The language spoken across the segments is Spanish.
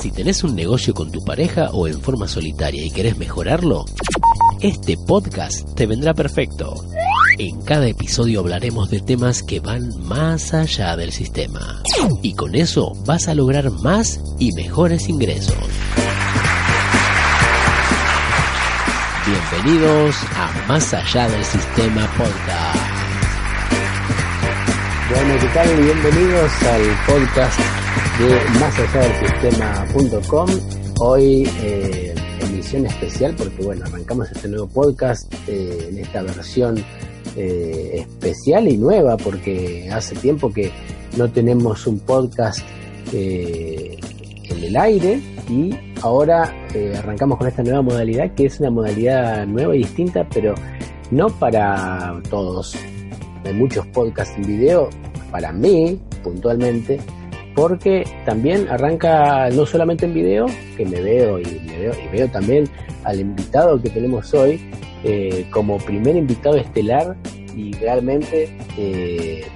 Si tenés un negocio con tu pareja o en forma solitaria y querés mejorarlo, este podcast te vendrá perfecto. En cada episodio hablaremos de temas que van más allá del sistema. Y con eso vas a lograr más y mejores ingresos. Bienvenidos a Más allá del sistema podcast. Bueno, ¿qué tal? Bienvenidos al podcast de Más allá del sistema.com. Hoy eh, emisión especial porque bueno, arrancamos este nuevo podcast eh, en esta versión eh, especial y nueva porque hace tiempo que no tenemos un podcast en el aire y ahora arrancamos con esta nueva modalidad que es una modalidad nueva y distinta pero no para todos. Hay muchos podcasts en video, para mí puntualmente, porque también arranca no solamente en video, que me veo y me veo y veo también al invitado que tenemos hoy eh, como primer invitado estelar y realmente eh,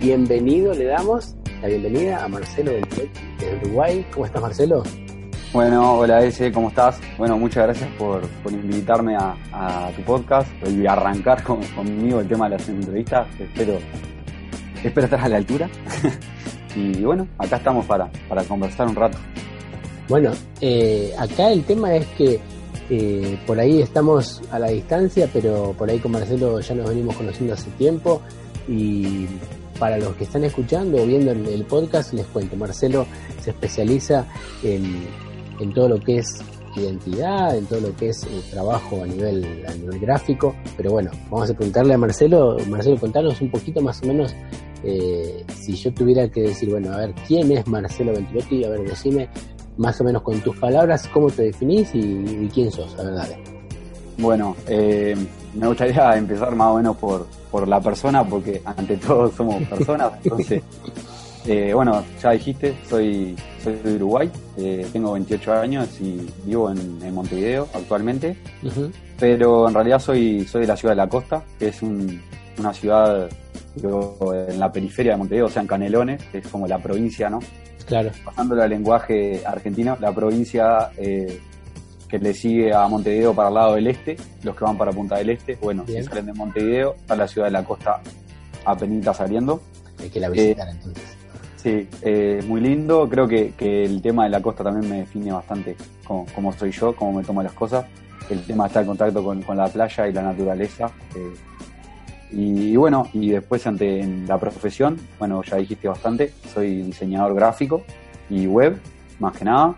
bienvenido le damos la bienvenida a Marcelo del de Uruguay. ¿Cómo estás Marcelo? Bueno, hola Ese, ¿cómo estás? Bueno, muchas gracias por, invitarme a, tu podcast y arrancar con, conmigo el tema de las entrevistas. Espero, espero estar a la altura. y bueno, acá estamos para, para conversar un rato. Bueno, eh, acá el tema es que eh, por ahí estamos a la distancia, pero por ahí con Marcelo ya nos venimos conociendo hace tiempo y para los que están escuchando o viendo el, el podcast les cuento, Marcelo se especializa en, en, todo lo que es identidad, en todo lo que es el trabajo a nivel, a nivel gráfico, pero bueno, vamos a preguntarle a Marcelo, Marcelo, contanos un poquito más o menos eh, si yo tuviera que decir, bueno, a ver, ¿quién es Marcelo Ventilotti? A ver, decime más o menos con tus palabras cómo te definís y, y quién sos, la verdad. Bueno, eh, me gustaría empezar más o menos por, por la persona, porque ante todo somos personas, entonces, eh, bueno, ya dijiste, soy, soy de Uruguay, eh, tengo 28 años y vivo en, en Montevideo actualmente, uh -huh. pero en realidad soy, soy de la ciudad de la costa, que es un, una ciudad en la periferia de Montevideo, o sea, en Canelones, que es como la provincia, ¿no? Claro. Pasándolo al lenguaje argentino, la provincia eh, que le sigue a Montevideo para el lado del este, los que van para Punta del Este, bueno, Bien. si salen de Montevideo, está la ciudad de la costa apenita saliendo. Hay que la visitar entonces. Sí, eh, muy lindo, creo que, que, el tema de la costa también me define bastante cómo, cómo soy yo, cómo me tomo las cosas, el tema de estar en contacto con, con la playa y la naturaleza. Eh, y, bueno, y después ante en la profesión, bueno, ya dijiste bastante, soy diseñador gráfico y web, más que nada.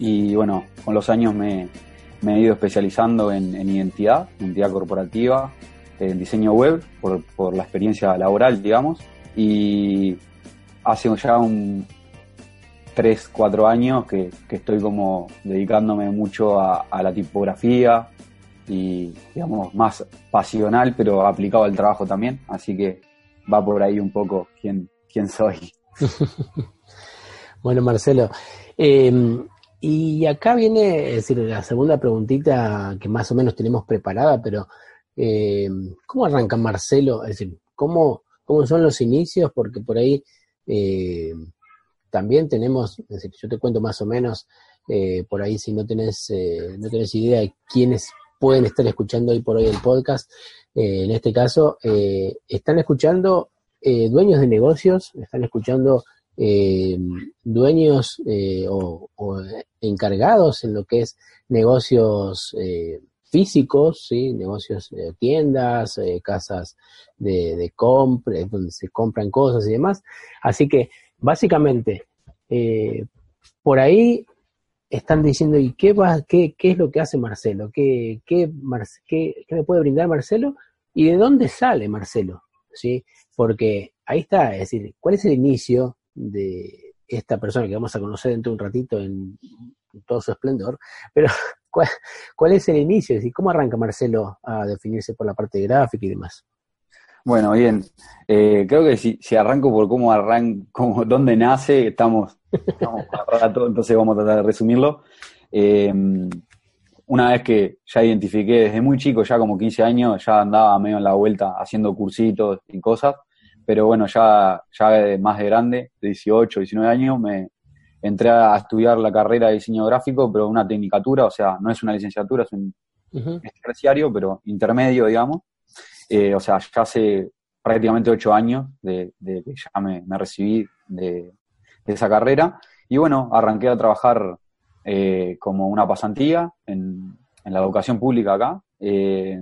Y bueno, con los años me, me he ido especializando en, en, identidad, identidad corporativa, en diseño web, por, por la experiencia laboral, digamos. Y hace ya un 3, 4 años que, que estoy como dedicándome mucho a, la tipografía, y digamos más pasional pero aplicado al trabajo también así que va por ahí un poco quién, quién soy bueno Marcelo eh, y acá viene es decir la segunda preguntita que más o menos tenemos preparada pero eh, ¿cómo arranca Marcelo? es decir ¿cómo, cómo son los inicios? porque por ahí eh, también tenemos yo te cuento más o menos eh, por ahí si no tenés eh, no tenés idea de quién es pueden estar escuchando hoy por hoy el podcast. Eh, en este caso, eh, están escuchando eh, dueños de negocios, están escuchando dueños o, o, encargados en lo que es negocios físicos, ¿sí? negocios tiendas, casas de, de compra, donde se compran cosas y demás. Así que, básicamente, por ahí están diciendo, ¿y qué, va, qué, qué es lo que hace Marcelo? ¿Qué, qué, qué, qué me puede brindar Marcelo? ¿Y de dónde sale Marcelo? ¿Sí? Porque ahí está, es decir, ¿cuál es el inicio de esta persona que vamos a conocer dentro de un ratito en todo su esplendor? Pero, ¿cuál, es el inicio? Decir, ¿cómo arranca Marcelo a definirse por la parte gráfica y demás? Bueno, bien. Eh, creo que si, arranco por cómo arranco, dónde nace, estamos, estamos rato, entonces vamos a tratar de resumirlo. Eh, una vez que ya identifiqué desde muy chico, ya como 15 años, ya andaba medio en la vuelta haciendo cursitos y cosas, pero bueno, ya, ya más de grande, de 18, 19 años, me entré a estudiar la carrera de diseño gráfico, pero una tecnicatura, o sea, no es una licenciatura, es un terciario, pero intermedio, digamos. Eh, o sea, ya hace prácticamente ocho años de, que ya me, recibí de, esa carrera. Y bueno, arranqué a trabajar eh, como una pasantía en, la educación pública acá, eh,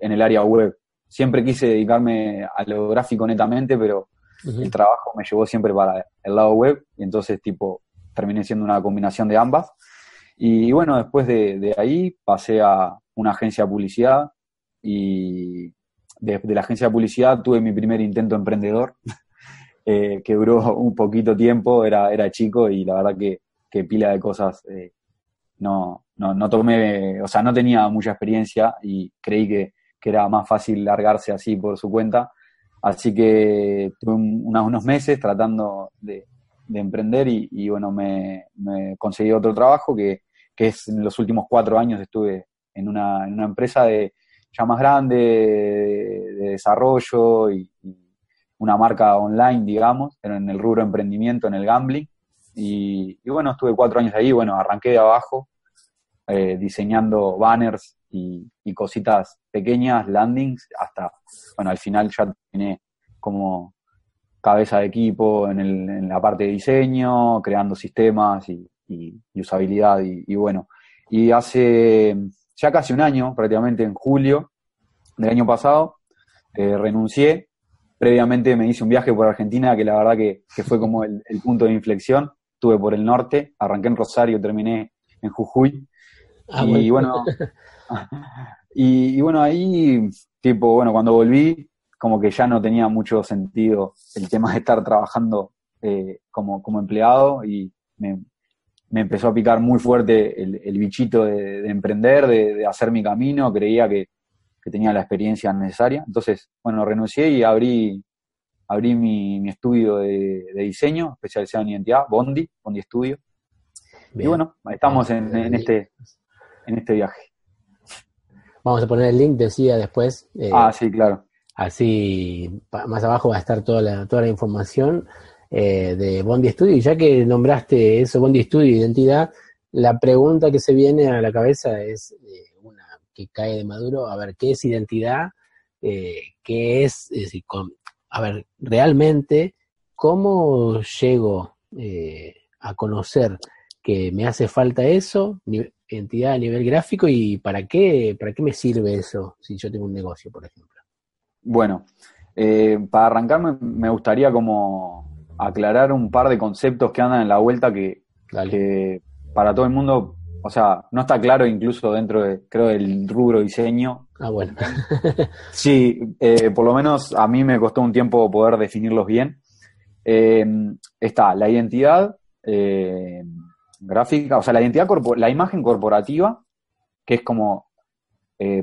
en el área web. Siempre quise dedicarme a lo gráfico netamente, pero el trabajo me llevó siempre para el lado web, y entonces tipo terminé siendo una combinación de ambas. Y bueno, después de, ahí pasé a una agencia de publicidad y de, la agencia de publicidad tuve mi primer intento emprendedor, eh, que duró un poquito tiempo, era, era chico y la verdad que, pila de cosas eh, no, no, no tomé, o sea, no tenía mucha experiencia y creí que, era más fácil largarse así por su cuenta. Así que tuve unos meses tratando de, emprender y, bueno, me, conseguí otro trabajo que, que, es en los últimos cuatro años estuve en una, en una empresa de, ya más grande, de, desarrollo y, una marca online, digamos, en el rubro emprendimiento, en el gambling. Y, bueno, estuve cuatro años ahí, bueno, arranqué de abajo, eh, diseñando banners y, cositas pequeñas, landings, hasta, bueno, al final ya terminé como cabeza de equipo en, el, en la parte de diseño, creando sistemas y, usabilidad y, bueno. Y hace ya casi un año, prácticamente en julio del año pasado, eh, renuncié. Previamente me hice un viaje por Argentina que la verdad que, fue como el, punto de inflexión. Estuve por el norte, arranqué en Rosario, terminé en Jujuy. Ah, y bueno, y, bueno, ahí, tipo, bueno, cuando volví, como que ya no tenía mucho sentido el tema de estar trabajando eh, como, como empleado y me, me empezó a picar muy fuerte el, bichito de, emprender, de, hacer mi camino, creía que, tenía la experiencia necesaria. Entonces, bueno, renuncié y abrí, abrí mi, estudio de, diseño, especializado en identidad, Bondi, Bondi Studio. Y bueno, estamos en, este, en este viaje. Vamos a poner el link, decía después. Eh, ah, sí, claro. Así, más abajo va a estar toda la, toda la información. Eh, de Bondi Studio. Y ya que nombraste eso, Bondi Studio, identidad, la pregunta que se viene a la cabeza es eh, una que cae de maduro, a ver, ¿qué es identidad? Eh, ¿Qué es, decir, a ver, realmente, cómo llego a conocer que me hace falta eso, identidad a nivel gráfico y para qué, para qué me sirve eso si yo tengo un negocio, por ejemplo? Bueno, para arrancarme me gustaría como aclarar un par de conceptos que andan en la vuelta que, para todo el mundo, o sea, no está claro incluso dentro de, creo, del rubro diseño. Ah, bueno. sí, eh, por lo menos a mí me costó un tiempo poder definirlos bien. Eh, está la identidad eh, gráfica, o sea, la identidad, la imagen corporativa, que es como,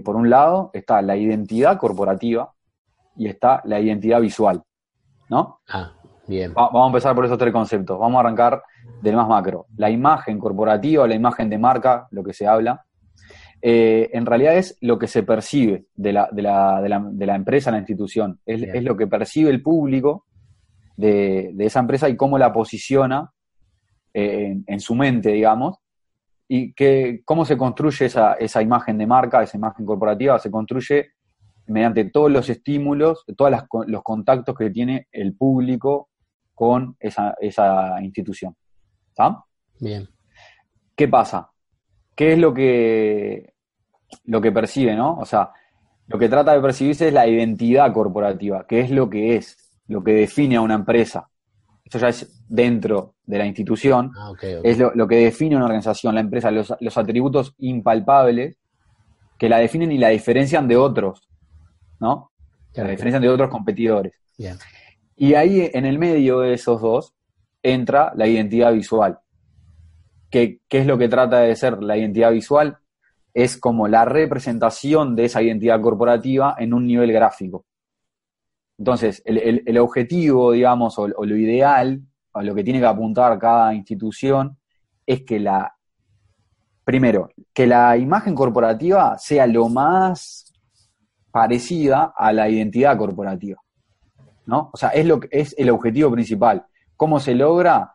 por un lado, está la identidad corporativa y está la identidad visual, ¿no? Ah, Bien. vamos a empezar por esos tres conceptos. Vamos a arrancar del más macro. La imagen corporativa, la imagen de marca, lo que se habla, eh, en realidad es lo que se percibe de la, de la, de la, de la empresa, la institución. Es, lo que percibe el público de, esa empresa y cómo la posiciona eh, en, su mente, digamos, y que, cómo se construye esa, esa imagen de marca, esa imagen corporativa, se construye mediante todos los estímulos, todos los contactos que tiene el público con esa, esa institución. ¿Está? Bien. ¿Qué pasa? ¿Qué es lo que, lo que percibe, no? O sea, lo que trata de percibirse es la identidad corporativa, que es lo que es, lo que define a una empresa. Esto ya es dentro de la institución, ah, es lo, que define una organización, la empresa, los, atributos impalpables que la definen y la diferencian de otros, ¿no? la diferencian de otros competidores. Bien. Y ahí en el medio de esos dos entra la identidad visual. ¿Qué, es lo que trata de ser la identidad visual? Es como la representación de esa identidad corporativa en un nivel gráfico. Entonces, el, objetivo, digamos, o, lo ideal, a lo que tiene que apuntar cada institución, es que la, primero, que la imagen corporativa sea lo más parecida a la identidad corporativa. ¿no? O sea, es, lo, que- es el objetivo principal. ¿Cómo se logra?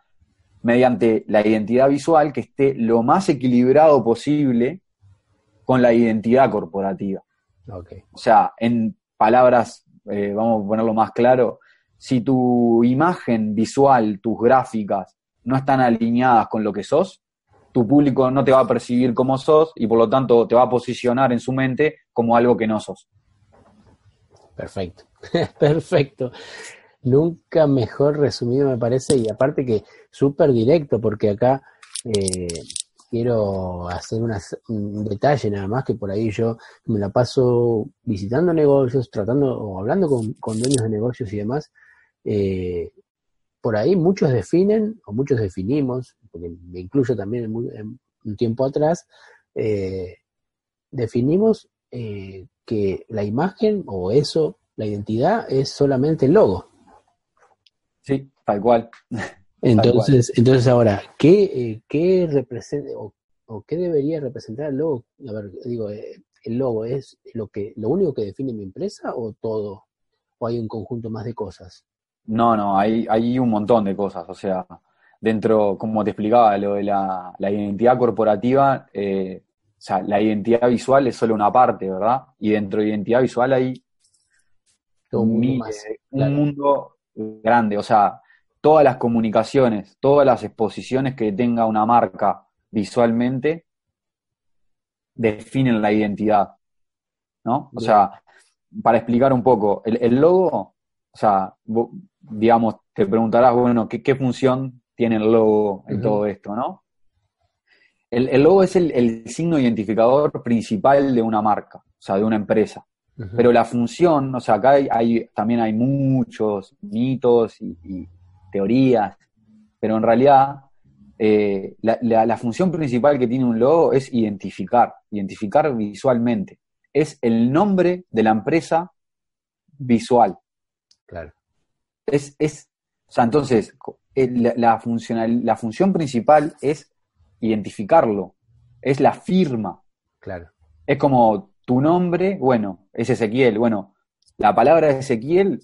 Mediante la identidad visual que esté lo más equilibrado posible con la identidad corporativa. Ok. O sea, en palabras, eh, vamos a ponerlo más claro, si tu imagen visual, tus gráficas, no están alineadas con lo que sos, tu público no te va a percibir como sos y por lo tanto te va a posicionar en su mente como algo que no sos. Perfecto, perfecto. Nunca mejor resumido me parece y aparte que súper directo porque acá eh, quiero hacer unas- un detalle nada más que por ahí yo me la paso visitando negocios, tratando o hablando con, con dueños de negocios y demás. eh, por ahí muchos definen o muchos definimos, porque me incluyo también en, en un tiempo atrás, eh, definimos eh, que la imagen o eso, la identidad, es solamente el logo. Sí, tal cual. Entonces, entonces ahora, ¿qué, eh, qué representa o, o qué debería representar el logo? A ver, digo, eh, el logo es lo que lo único que define mi empresa o todo o hay un conjunto más de cosas. No, no, hay, hay un montón de cosas. O sea, dentro, como te explicaba, lo de la, la identidad corporativa, eh, sea, la identidad visual es solo una parte, ¿verdad? Y dentro de identidad visual hay un mundo un grande. O sea, todas las comunicaciones, todas las exposiciones que tenga una marca visualmente definen la identidad, ¿no? O sea, para explicar un poco, el, el logo, o sea, vo- digamos, te preguntarás, bueno, ¿qué, qué función tiene el logo en todo esto, no? El, el logo es el, el signo identificador principal de una marca, o sea, de una empresa. Pero la función, o sea, acá hay, hay- también hay muchos mitos y, y teorías, pero en realidad eh, la, la- la función principal que tiene un logo es identificar, identificar visualmente. Es el nombre de la empresa visual. Claro. Es, es, o sea, entonces, eh, la, la funcional, la función principal es identificarlo, es la firma. Claro. Es como tu nombre, bueno, es Ezequiel. Bueno, la palabra Ezequiel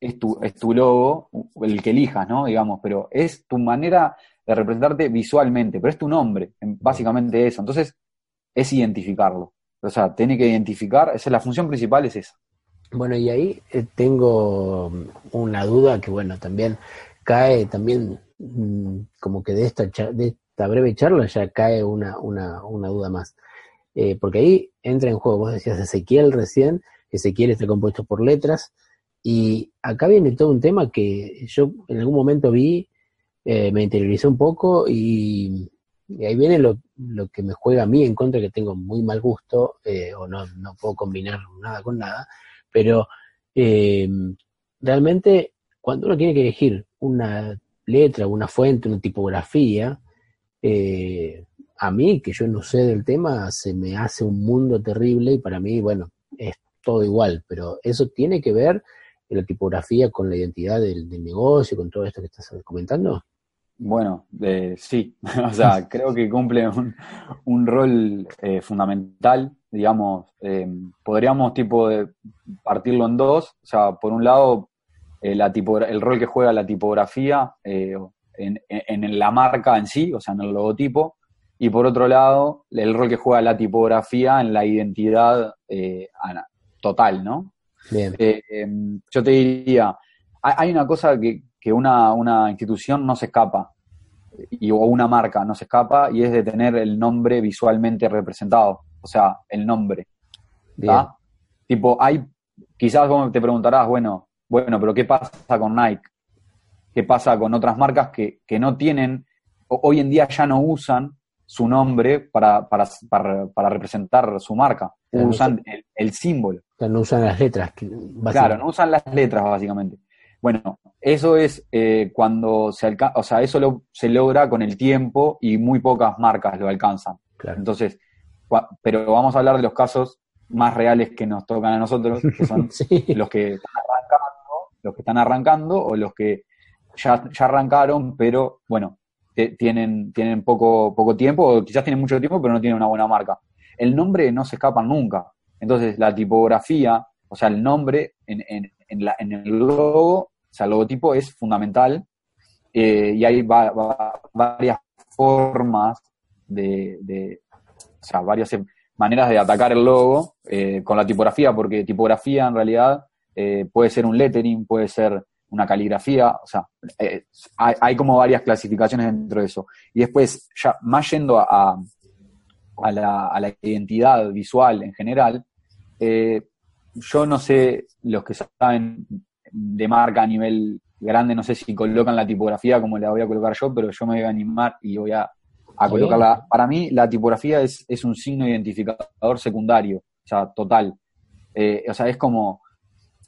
es tu, es tu logo, el que elijas, ¿no? Digamos, pero es tu manera de representarte visualmente, pero es tu nombre, en- básicamente eso. Entonces, es identificarlo. O sea, tiene que identificar, esa es la función principal, es esa. Bueno, y ahí eh, tengo mm, una duda que, bueno, también cae, también mm, como que de esta, de esta breve charla ya cae una, una, una duda más. Eh, porque ahí entra en juego, vos decías Ezequiel recién, Ezequiel está compuesto por letras, y acá viene todo un tema que yo en algún momento vi, eh, me interiorizé un poco y, ahí viene lo, lo que me juega a mí en contra, que tengo muy mal gusto, eh, o no, no puedo combinar nada con nada, pero realmente cuando uno tiene que elegir una letra, una fuente, una tipografía, eh, a mí, que yo no sé del tema, se me hace un mundo terrible y para mí, bueno, es todo igual, pero eso tiene que ver la tipografía con la identidad del, del negocio, con todo esto que estás comentando. Bueno, eh, sí, o sea, creo que cumple un, un rol eh, fundamental, digamos, eh, podríamos tipo de partirlo en dos, o sea, por un lado, la el rol que juega la tipografía eh, en, en- la marca en sí, o sea, en el logotipo, y por otro lado, el rol que juega la tipografía en la identidad eh, total, ¿no? Bien, Eh, em, yo te diría, hay, una cosa que, que una, una institución no se escapa, y, o una marca no se escapa, y es de tener el nombre visualmente representado, o sea, el nombre. Tipo, hay, quizás vos te preguntarás, bueno, bueno, pero ¿qué pasa con Nike? ¿Qué pasa con otras marcas que, que no tienen, hoy en día ya no usan su nombre para, para, para, para representar su marca? Claro, Usan el, el símbolo. No usan las letras. que- Claro, no usan las letras básicamente. Bueno, eso es eh, cuando se alcanza, o sea, eso lo- se logra con el tiempo y muy pocas marcas lo alcanzan. Claro. Entonces, pero vamos a hablar de los casos más reales que nos tocan a nosotros, que son Sí, los que están arrancando, los que están arrancando o los que ya, ya arrancaron, pero bueno, te- tienen, tienen poco, poco tiempo, o quizás tienen mucho tiempo, pero no tienen una buena marca. El nombre no se escapa nunca. Entonces, la tipografía, o sea, el nombre en, en- en, la, en el logo, o sea, el logotipo es fundamental eh, y hay varias formas de, de, o sea, varias maneras de atacar el logo eh, con la tipografía, porque tipografía en realidad eh, puede ser un lettering, puede ser una caligrafía, o sea, eh, hay, como varias clasificaciones dentro de eso. Y después, ya más yendo a, a, la, a la, identidad visual en general, yo no sé, los que saben de marca a nivel grande, no sé si colocan la tipografía como la voy a colocar yo, pero yo me voy a animar y voy a a colocarla. Para mí, la tipografía es, es, un signo identificador secundario, o sea, total. Eh, o sea, es como,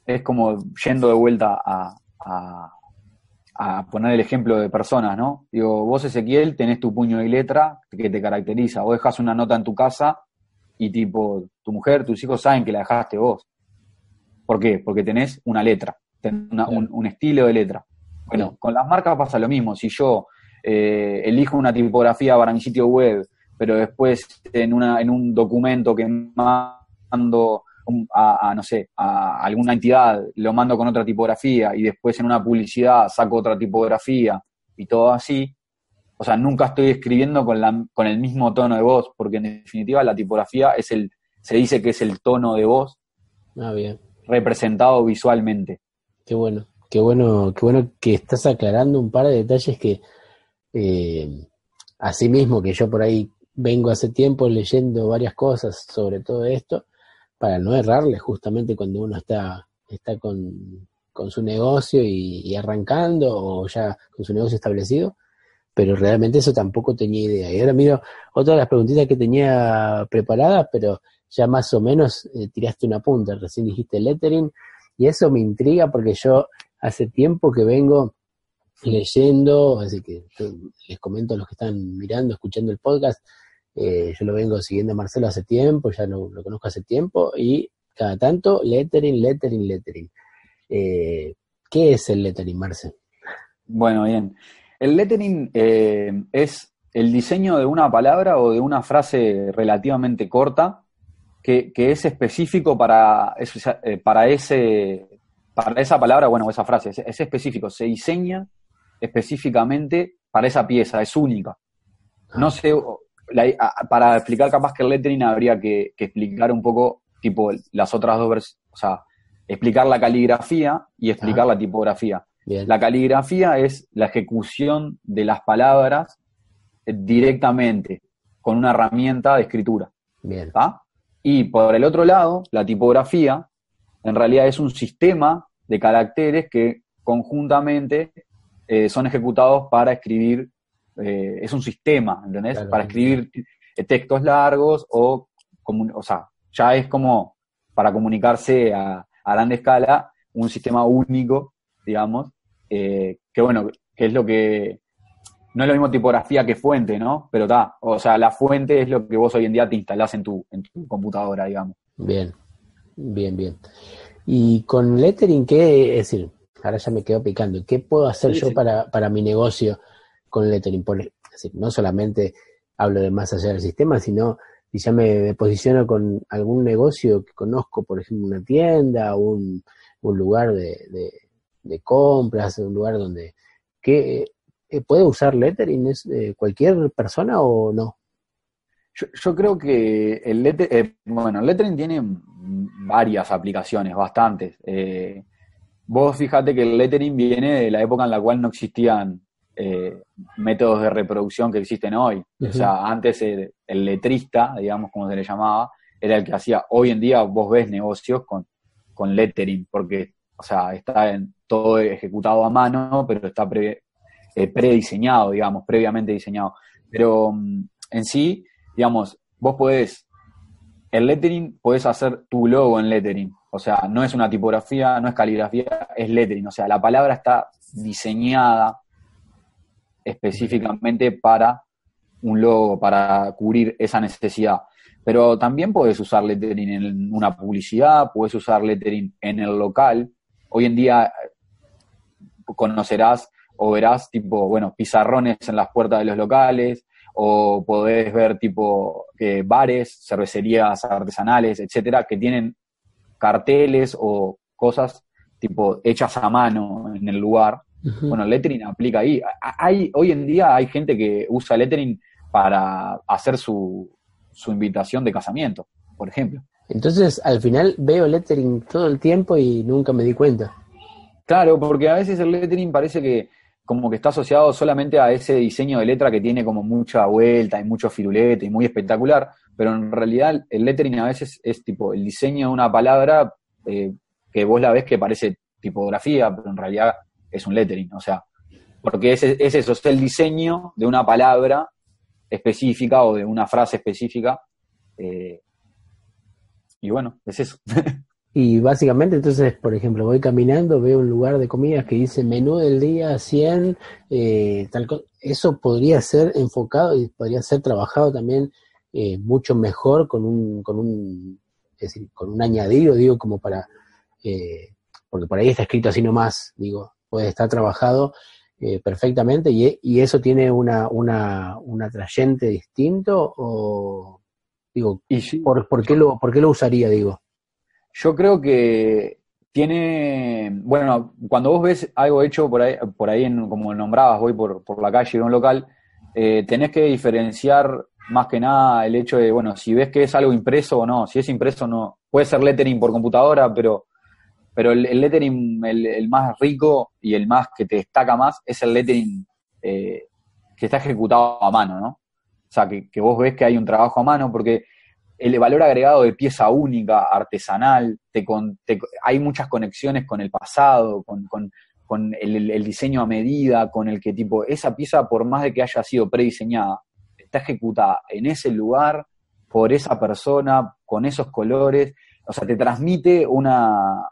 es como yendo de vuelta a, a, poner el ejemplo de personas, ¿no? Digo, vos, Ezequiel, tenés tu puño y letra que te caracteriza. Vos dejas una nota en tu casa y, tipo, tu mujer, tus hijos saben que la dejaste vos. ¿Por qué? Porque tenés una letra, un, un estilo de letra. Bueno, con las marcas pasa lo mismo. Si yo eh, elijo una tipografía para mi sitio web, pero después en, una, en un documento que mando a, no sé, a alguna entidad, lo mando con otra tipografía y después en una publicidad saco otra tipografía y todo así, o sea, nunca estoy escribiendo con, la, con el mismo tono de voz, porque en definitiva la tipografía es el, se dice que es el tono de voz ah, bien. representado visualmente. Qué bueno, qué bueno, qué bueno que estás aclarando un par de detalles que eh, asimismo que yo por ahí vengo hace tiempo leyendo varias cosas sobre todo esto, para no errarle justamente cuando uno está, está con, su negocio y, arrancando o ya con su negocio establecido, pero realmente eso tampoco tenía idea. Y ahora miro otra de las preguntitas que tenía preparadas, pero ya más o menos eh, tiraste una punta, recién dijiste lettering, y eso me intriga porque yo hace tiempo que vengo leyendo, así que les comento a los que están mirando, escuchando el podcast, eh, yo lo vengo siguiendo a Marcelo hace tiempo, ya lo, conozco hace tiempo, y cada tanto lettering, lettering, lettering. Eh, ¿Qué es el lettering, Marcelo? Bueno, bien. El lettering eh, es el diseño de una palabra o de una frase relativamente corta que, es específico para, para, ese, para esa palabra, bueno, esa frase, es específico, se diseña específicamente para esa pieza, es única. No para explicar capaz que el lettering habría que, explicar un poco, tipo, las otras dos versiones, o sea, explicar la caligrafía y explicar la tipografía. La caligrafía es la ejecución de las palabras directamente con una herramienta de escritura. Bien. Y por el otro lado, la tipografía en realidad es un sistema de caracteres que conjuntamente eh, son ejecutados para escribir, eh, es un sistema, ¿entendés? para escribir textos largos o, o sea, ya es como para comunicarse a, grande escala, un sistema único, digamos, eh, que bueno, que es lo que, no es lo mismo tipografía que fuente, ¿no? Pero está, o sea, la fuente es lo que vos hoy en día te instalás en tu, en tu computadora, digamos. Bien, bien, bien. Y con lettering, ¿qué? Es decir, ahora ya me quedo picando. ¿Qué puedo hacer yo Para, para mi negocio con lettering? es decir, no solamente hablo de más allá del sistema, sino si ya me, posiciono con algún negocio que conozco, por ejemplo, una tienda, un, lugar de, compras, un lugar donde... ¿qué, eh, ¿Puede usar lettering es, cualquier persona o no? Yo, creo que el lettering, eh, bueno, el lettering tiene varias aplicaciones, bastantes. Eh, Vos fíjate que el lettering viene de la época en la cual no existían eh, métodos de reproducción que existen hoy. O sea, antes el, letrista, digamos como se le llamaba, era el que hacía. Hoy en día vos ves negocios con, con lettering, porque, o sea, está en, todo ejecutado a mano, pero está pre, eh, prediseñado, digamos, previamente diseñado. Pero mm, en sí, digamos, vos podés, el lettering, podés hacer tu logo en lettering. O sea, no es una tipografía, no es caligrafía, es lettering. O sea, la palabra está diseñada específicamente para un logo, para cubrir esa necesidad. Pero también puedes usar lettering en una publicidad, puedes usar lettering en el local. Hoy en día conocerás o verás tipo, bueno, pizarrones en las puertas de los locales, o podés ver tipo eh, bares, cervecerías artesanales, etcétera, que tienen carteles o cosas tipo hechas a mano en el lugar. Bueno, el lettering aplica ahí. Hay, hoy en día hay gente que usa lettering para hacer su, su invitación de casamiento, por ejemplo. Entonces, al final veo lettering todo el tiempo y nunca me di cuenta. Claro, porque a veces el lettering parece que como que está asociado solamente a ese diseño de letra que tiene como mucha vuelta y mucho firulete y muy espectacular, pero en realidad el lettering a veces es tipo el diseño de una palabra eh, que vos la ves que parece tipografía, pero en realidad es un lettering, o sea, porque es, es eso, es el diseño de una palabra específica o de una frase específica. Eh, y bueno, es eso. Y básicamente, entonces, por ejemplo, voy caminando, veo un lugar de comidas que dice menú del día 100, eh, tal Eso podría ser enfocado y podría ser trabajado también eh, mucho mejor con un, con un, con un añadido, digo, como para, eh, porque por ahí está escrito así nomás, digo, puede estar trabajado eh, perfectamente y, y, eso tiene una, una, un atrayente distinto o, digo, y ¿por, por, qué lo, ¿por qué lo usaría, digo? Yo creo que tiene, bueno, cuando vos ves algo hecho por ahí, por ahí en, como nombrabas, voy por, por la calle en un local, eh, tenés que diferenciar más que nada el hecho de, bueno, si ves que es algo impreso o no, si es impreso no, puede ser lettering por computadora, pero, pero el, lettering, el, más rico y el más que te destaca más es el lettering eh, que está ejecutado a mano, ¿no? O sea, que, que vos ves que hay un trabajo a mano, porque el valor agregado de pieza única, artesanal, te, hay muchas conexiones con el pasado, con, el, diseño a medida, con el que tipo, esa pieza, por más de que haya sido prediseñada, está ejecutada en ese lugar, por esa persona, con esos colores, o sea, te transmite una,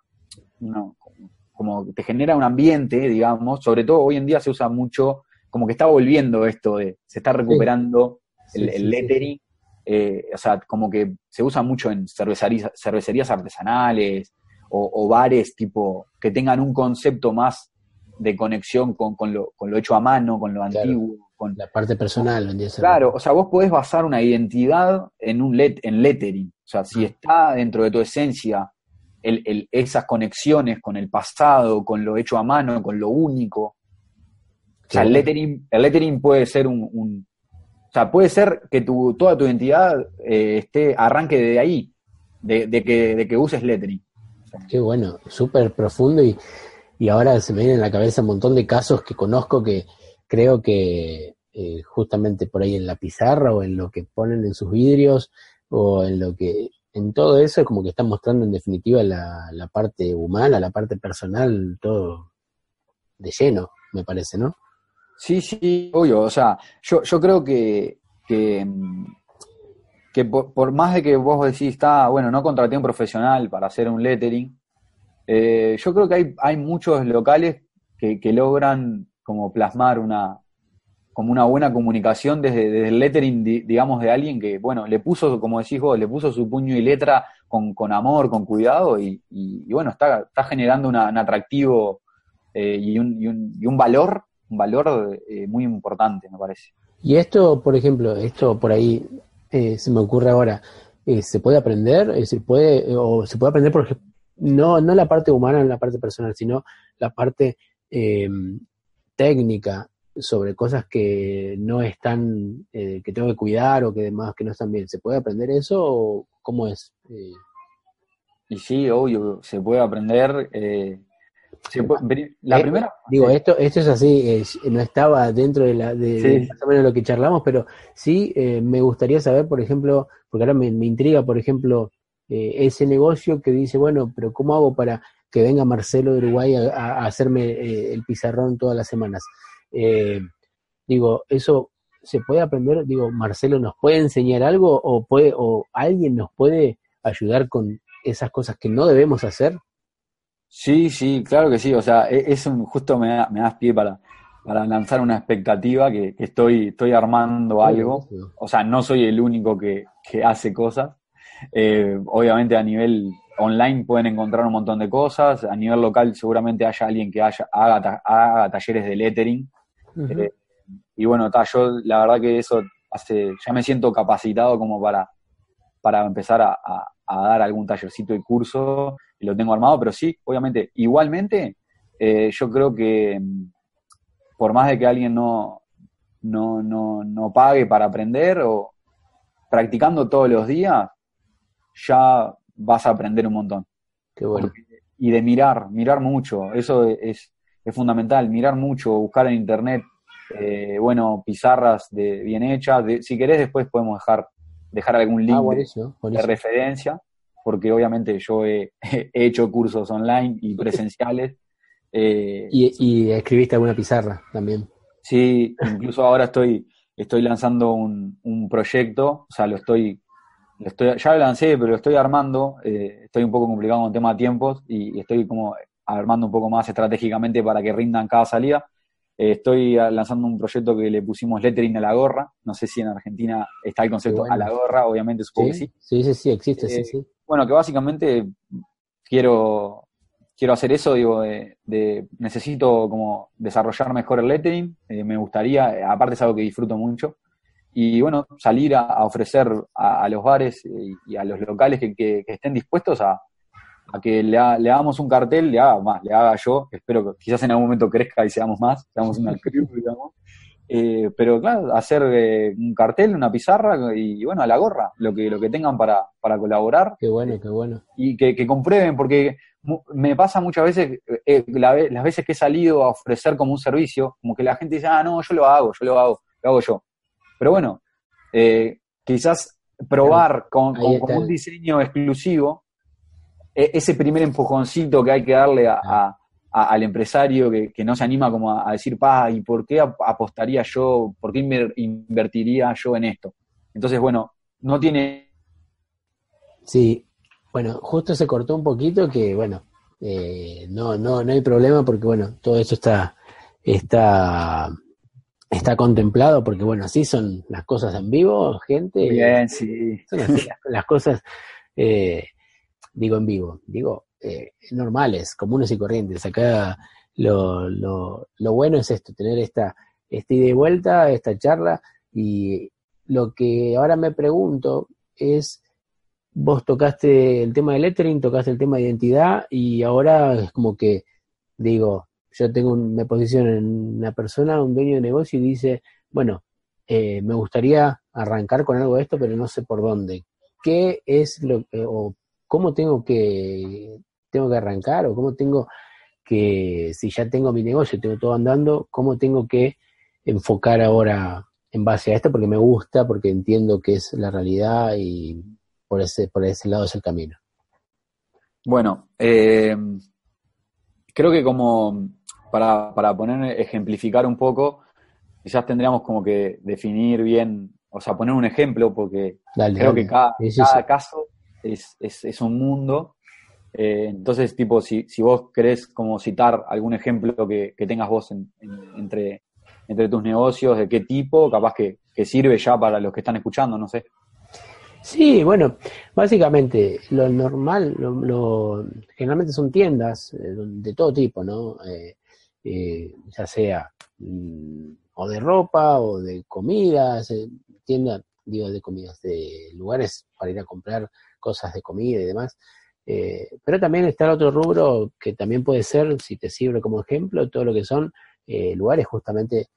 como te genera un ambiente, digamos, sobre todo hoy en día se usa mucho, como que está volviendo esto de, se está recuperando el, lettering eh, o sea, como que se usa mucho en cervecerías, cervecerías artesanales o, bares tipo que tengan un concepto más de conexión con, lo, hecho a mano, con lo antiguo. Con la parte personal. Claro, o sea, vos podés basar una identidad en un let, en lettering. O sea, si está dentro de tu esencia el, esas conexiones con el pasado, con lo hecho a mano, con lo único. O sea, el lettering, el lettering puede ser un, o sea, puede ser que tu, toda tu identidad eh, esté, arranque de ahí, de, que, de que uses lettering. Qué bueno, súper profundo y, y ahora se me vienen en la cabeza un montón de casos que conozco que creo que eh, justamente por ahí en la pizarra o en lo que ponen en sus vidrios o en lo que en todo eso como que están mostrando en definitiva la, la parte humana, la parte personal, todo de lleno, me parece, ¿no? Sí, sí, obvio. O sea, yo, yo creo que, que, por, más de que vos decís, está, bueno, no contraté a un profesional para hacer un lettering, eh, yo creo que hay, hay muchos locales que, que logran como plasmar una, como una buena comunicación desde, el lettering, digamos, de alguien que, bueno, le puso, como decís vos, le puso su puño y letra con, con amor, con cuidado y, y, bueno, está, está generando un atractivo eh, y, un, y, un, y un valor un valor eh, muy importante, me parece. Y esto, por ejemplo, esto por ahí eh, se me ocurre ahora, eh, ¿se puede aprender? Es decir, puede, o se puede aprender, por no, no la parte humana, no la parte personal, sino la parte técnica sobre cosas que no están, que tengo que cuidar o que demás que no están bien. ¿Se puede aprender eso o cómo es? Y sí, obvio, se puede aprender. La eh, primera. Digo, esto, esto es así, no estaba dentro de, la, de, más o menos lo que charlamos, pero sí eh, me gustaría saber, por ejemplo, porque ahora me, intriga, por ejemplo, eh, ese negocio que dice, bueno, pero ¿cómo hago para que venga Marcelo de Uruguay a, hacerme el pizarrón todas las semanas? Digo, eso se puede aprender, digo, Marcelo nos puede enseñar algo o puede, o alguien nos puede ayudar con esas cosas que no debemos hacer. Sí, sí, claro que sí. O sea, e, es un, justo me, me das pie para, para lanzar una expectativa que, estoy, estoy armando algo. O sea, no soy el único que, que hace cosas. Eh, obviamente a nivel online pueden encontrar un montón de cosas. A nivel local seguramente haya alguien que haya, haga, haga talleres de lettering. Eh, y bueno, ta, yo la verdad que eso hace, ya me siento capacitado como para, para empezar a, dar algún tallercito y curso y lo tengo armado, pero sí, obviamente, igualmente, eh, yo creo que mm, por más de que alguien no, no, no, no pague para aprender o practicando todos los días, ya vas a aprender un montón. Qué bueno. y de mirar, mirar mucho, eso es, es fundamental, mirar mucho, buscar en internet, eh, bueno, pizarras de, bien hechas, si querés después podemos dejar, dejar algún link ah, de referencia, porque obviamente yo he, hecho cursos online y presenciales. Eh, ¿Y, escribiste alguna pizarra también? Sí, incluso ahora estoy, estoy lanzando un, un proyecto, o sea, lo estoy ya lo lancé, pero lo estoy armando. Eh, estoy un poco complicado con el tema de tiempos y, estoy como armando un poco más estratégicamente para que rindan cada salida. Eh, estoy lanzando un proyecto que le pusimos lettering a la gorra. No sé si en Argentina está el concepto a la gorra, obviamente supongo que sí. Sí, sí, sí, existe, sí, eh, sí. Bueno, que básicamente quiero, quiero hacer eso, digo, de, necesito como desarrollar mejor el lettering. me gustaría, aparte es algo que disfruto mucho y bueno, salir a, ofrecer a, los bares y, a los locales que, estén dispuestos a, que le, le, hagamos un cartel, le haga más, le haga yo, espero que quizás en algún momento crezca y seamos más, seamos una crew, digamos. Eh, pero claro, hacer eh, un cartel, una pizarra y, bueno, a la gorra, lo que, lo que tengan para, para colaborar. Qué bueno, qué bueno. Y que, comprueben, porque me pasa muchas veces, eh, las veces que he salido a ofrecer como un servicio, como que la gente dice, ah, no, yo lo hago, yo lo hago, lo hago yo. Pero bueno, eh, quizás probar con, un diseño exclusivo, ese primer empujoncito que hay que darle al empresario que, no se anima como a, decir, pa, ¿y por qué apostaría yo, por qué invertiría yo en esto? Entonces, bueno, no tiene... Sí, bueno, justo se cortó un poquito que, bueno, eh, no, no, no hay problema porque, bueno, todo eso está, está está contemplado, porque bueno, así son las cosas en vivo, gente. Bien, sí. Son así las, cosas, eh, digo en vivo, digo eh, normales, comunes y corrientes. Acá lo, lo, lo bueno es esto, tener esta, esta ida y vuelta, esta charla, y lo que ahora me pregunto es, vos tocaste el tema de lettering, tocaste el tema de identidad, y ahora es como que, digo, yo tengo me posiciono en una persona, un dueño de negocio y dice, bueno, eh, me gustaría arrancar con algo de esto, pero no sé por dónde. ¿Qué es lo o cómo tengo que tengo que arrancar o cómo tengo que si ya tengo mi negocio, tengo todo andando, cómo tengo que enfocar ahora en base a esto porque me gusta, porque entiendo que es la realidad y por ese por ese lado es el camino. Bueno, eh, creo que como para, para poner, ejemplificar un poco, quizás tendríamos como que definir bien, o sea, poner un ejemplo, porque creo que cada, caso es, es, un mundo. Eh, entonces, tipo, si, si vos querés como citar algún ejemplo que, tengas vos entre, entre tus negocios, de qué tipo, capaz que, sirve ya para los que están escuchando, no sé. Sí, bueno, básicamente lo normal, lo, generalmente son tiendas eh, de todo tipo, ¿no? Eh, ya sea mm, o de ropa o de comidas, tiendas, digo, de comidas, de lugares para ir a comprar cosas de comida y demás. Eh, pero también está el otro rubro que también puede ser, si te sirve como ejemplo, todo lo que son lugares justamente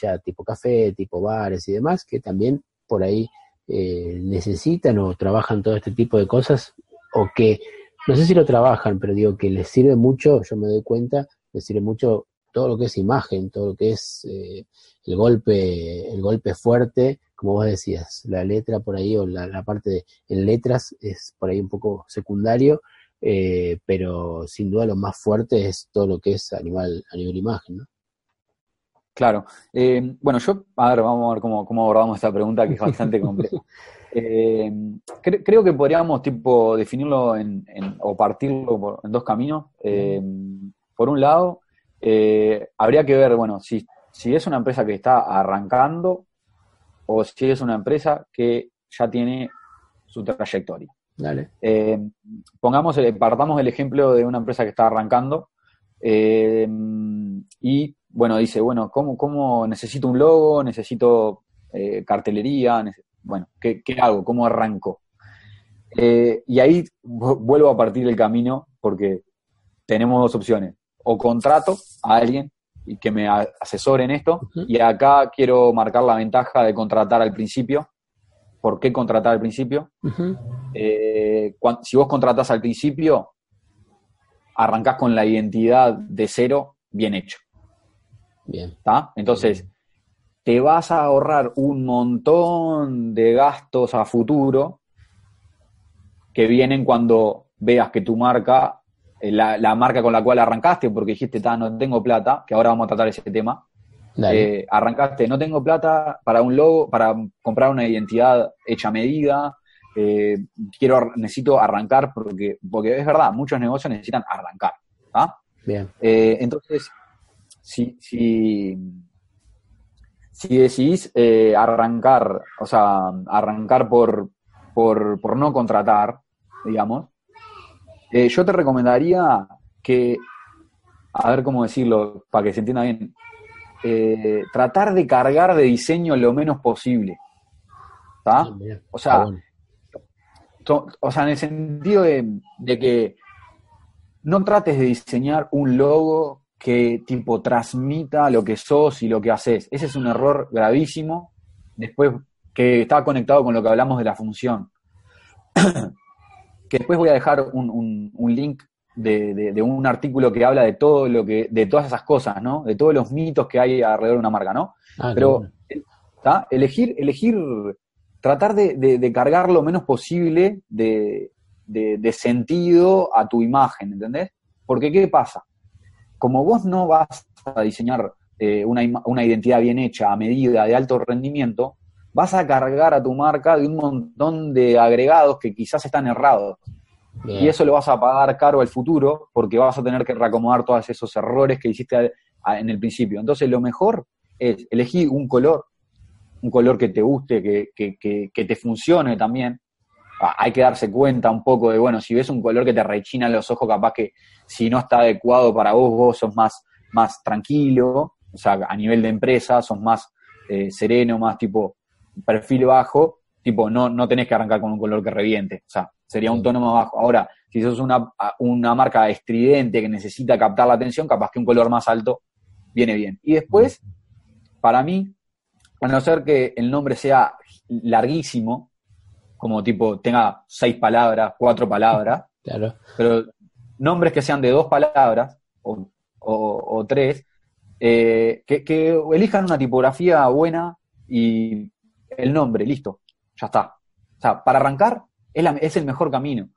ya tipo café, tipo bares y demás, que también por ahí necesitan o trabajan todo este tipo de cosas o que no sé si lo trabajan, pero digo que les sirve mucho, yo me doy cuenta, decir mucho todo lo que es imagen, todo lo que es eh, el golpe, el golpe fuerte, como vos decías, la letra por ahí o la, parte de, en letras es por ahí un poco secundario, eh, pero sin duda lo más fuerte es todo lo que es a nivel, a nivel imagen, ¿no? Claro. Eh, bueno, yo, a ver, vamos a ver cómo, cómo abordamos esta pregunta que es bastante compleja. creo que podríamos tipo definirlo en, o partirlo en dos caminos. Por un lado, eh, habría que ver, bueno, si, si es una empresa que está arrancando o si es una empresa que ya tiene su trayectoria. Dale. Eh, pongamos, partamos el ejemplo de una empresa que está arrancando eh, y, bueno, dice, bueno, ¿cómo, cómo necesito un logo? Necesito cartelería, bueno, ¿qué, ¿qué, hago? ¿Cómo arranco? Eh, y ahí vuelvo a partir del camino porque tenemos dos opciones. O contrato a alguien y que me asesore en esto, y acá quiero marcar la ventaja de contratar al principio. ¿Por qué contratar al principio? Eh, si vos contratás al principio, arrancás con la identidad de cero bien hecho. Bien. ¿Está? Entonces, te vas a ahorrar un montón de gastos a futuro que vienen cuando veas que tu marca, eh, la, marca con la cual arrancaste, porque dijiste, no tengo plata, que ahora vamos a tratar ese tema, eh, arrancaste, no tengo plata para un logo, para comprar una identidad hecha a medida, eh, quiero, necesito arrancar porque, porque es verdad, muchos negocios necesitan arrancar. Bien. entonces, si, si, si decidís eh, arrancar, o sea, arrancar por, por, no contratar, digamos, eh, yo te recomendaría que, a ver cómo decirlo, para que se entienda bien, eh, tratar de cargar de diseño lo menos posible. ¿Está? O sea, o sea, en el sentido de, de que no trates de diseñar un logo que tipo transmita lo que sos y lo que haces. Ese es un error gravísimo. Después, que está conectado con lo que hablamos de la función. que después voy a dejar un, link de, un artículo que habla de todo lo que, de todas esas cosas, ¿no? De todos los mitos que hay alrededor de una marca, ¿no? Ah, Pero, Elegir, elegir, tratar de, cargar lo menos posible de, sentido a tu imagen, ¿entendés? Porque, ¿qué pasa? como vos no vas a diseñar eh, una, identidad bien hecha, a medida, de alto rendimiento, vas a cargar a tu marca de un montón de agregados que quizás están errados. Y eso lo vas a pagar caro al futuro porque vas a tener que reacomodar todos esos errores que hiciste en el principio. Entonces lo mejor es elegir un color, un color que te guste, que, que, que te funcione también, Ah, hay que darse cuenta un poco de, bueno, si ves un color que te rechina los ojos, capaz que si no está adecuado para vos, vos sos más, más tranquilo, o sea, a nivel de empresa, sos más eh, sereno, más tipo perfil bajo, tipo, no, no tenés que arrancar con un color que reviente, o sea, sería un tono más bajo. Ahora, si sos una, una marca estridente que necesita captar la atención, capaz que un color más alto viene bien. Y después, para mí, a no ser que el nombre sea larguísimo, como tipo tenga seis palabras, cuatro palabras. Claro. Pero nombres que sean de dos palabras o, tres, eh, que, elijan una tipografía buena y el nombre, listo, ya está. O sea, para arrancar es, es el mejor camino.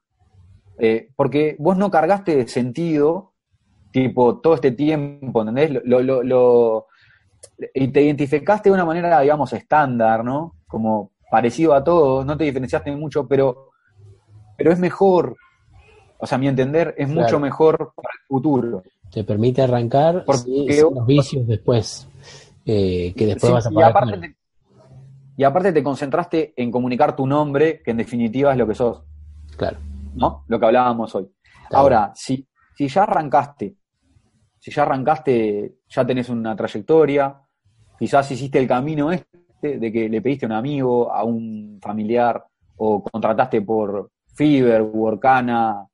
Eh, porque vos no cargaste de sentido, tipo, todo este tiempo, ¿entendés? Lo, lo, lo, y te identificaste de una manera, digamos, estándar, ¿no? Como parecido a todos, no te diferenciaste mucho, pero, pero es mejor, o sea, a mi entender, es mucho mejor para el futuro. Te permite arrancar Porque, los vicios después, eh, que después vas a pagar. Y aparte, te, y aparte te concentraste en comunicar tu nombre, que en definitiva es lo que sos. Claro. ¿No? Lo que hablábamos hoy. Ahora, si, si ya arrancaste, si ya arrancaste, ya tenés una trayectoria, quizás hiciste el camino este, de que le pediste a un amigo, a un familiar, o contrataste por Fiverr, Workana,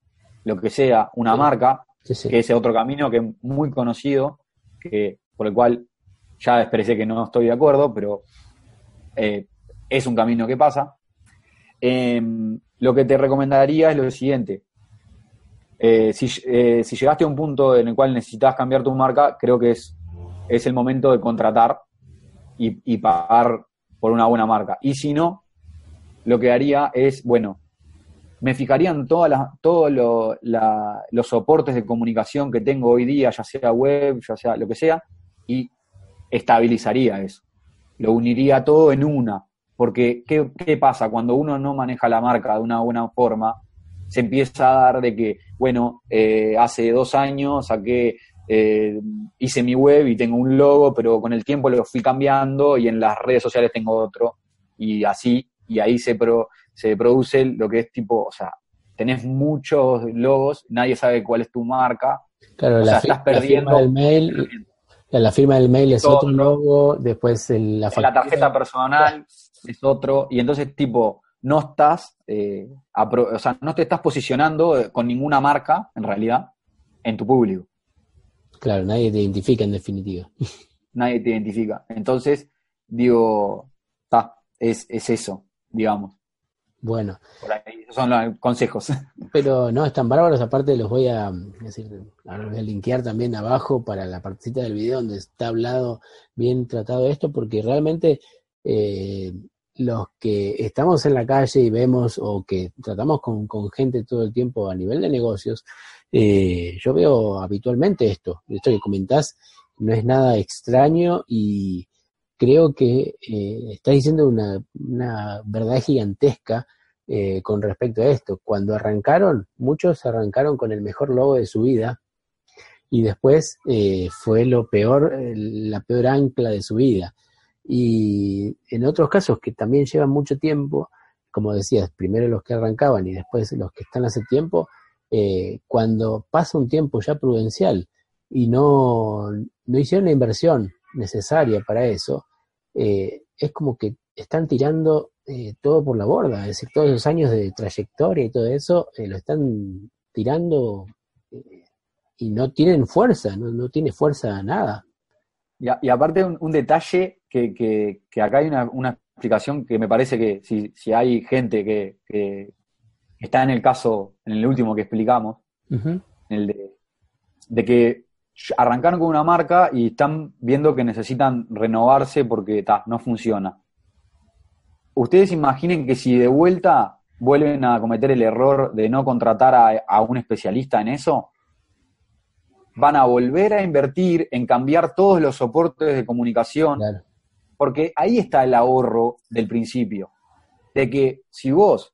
lo que sea, una marca, que es otro camino que es muy conocido, que, por el cual ya expresé que no estoy de acuerdo, pero eh, es un camino que pasa. Em, lo que te recomendaría es lo siguiente. Eh, si, eh, si, llegaste a un punto en el cual necesitas cambiar tu marca, creo que es, es el momento de contratar y, pagar por una buena marca. Y si no, lo que haría es, bueno, me fijarían todas las, todos los soportes de comunicación que tengo hoy día, ya sea web, ya sea lo que sea, y estabilizaría eso. Lo uniría todo en una. Porque, ¿qué, ¿qué, pasa? Cuando uno no maneja la marca de una buena forma, se empieza a dar de que, bueno, eh, hace dos años saqué eh, hice mi web y tengo un logo, pero con el tiempo lo fui cambiando y en las redes sociales tengo otro. Y así, y ahí se, pro, se produce lo que es tipo, o sea, tenés muchos logos, nadie sabe cuál es tu marca. Claro, la, estás perdiendo. La firma del mail, la, firma del mail es otro logo, después la, la tarjeta personal es otro, y entonces tipo, no estás, eh, o sea, no te estás posicionando eh, con ninguna marca, en realidad, en tu público. Claro, nadie te identifica en definitiva. Nadie te identifica. Entonces, digo, está, es, es eso, digamos. Bueno. Por ahí, esos son los consejos. Pero no, están bárbaros, aparte los voy a, decir, ahora voy a linkear también abajo para la partecita del video donde está hablado, bien tratado esto, porque realmente eh, los que estamos en la calle y vemos o que tratamos con, gente todo el tiempo a nivel de negocios, eh, yo veo habitualmente esto, esto que comentás no es nada extraño y creo que eh, está diciendo una, verdad gigantesca eh, con respecto a esto. Cuando arrancaron, muchos arrancaron con el mejor logo de su vida y después eh, fue lo peor, la peor ancla de su vida. Y en otros casos que también llevan mucho tiempo, como decías, primero los que arrancaban y después los que están hace tiempo, eh, cuando pasa un tiempo ya prudencial y no, no hicieron la inversión necesaria para eso, eh, es como que están tirando eh, todo por la borda, es decir, todos esos años de trayectoria y todo eso lo están tirando y no tienen fuerza, no, no tiene fuerza nada. Y, aparte un, detalle que, que, acá hay una, una, explicación que me parece que si, si hay gente que, que, está en el caso, en el último que explicamos, el de, de, que arrancaron con una marca y están viendo que necesitan renovarse porque ta, no funciona. Ustedes imaginen que si de vuelta vuelven a cometer el error de no contratar a, a un especialista en eso, van a volver a invertir en cambiar todos los soportes de comunicación, porque ahí está el ahorro del principio, de que si vos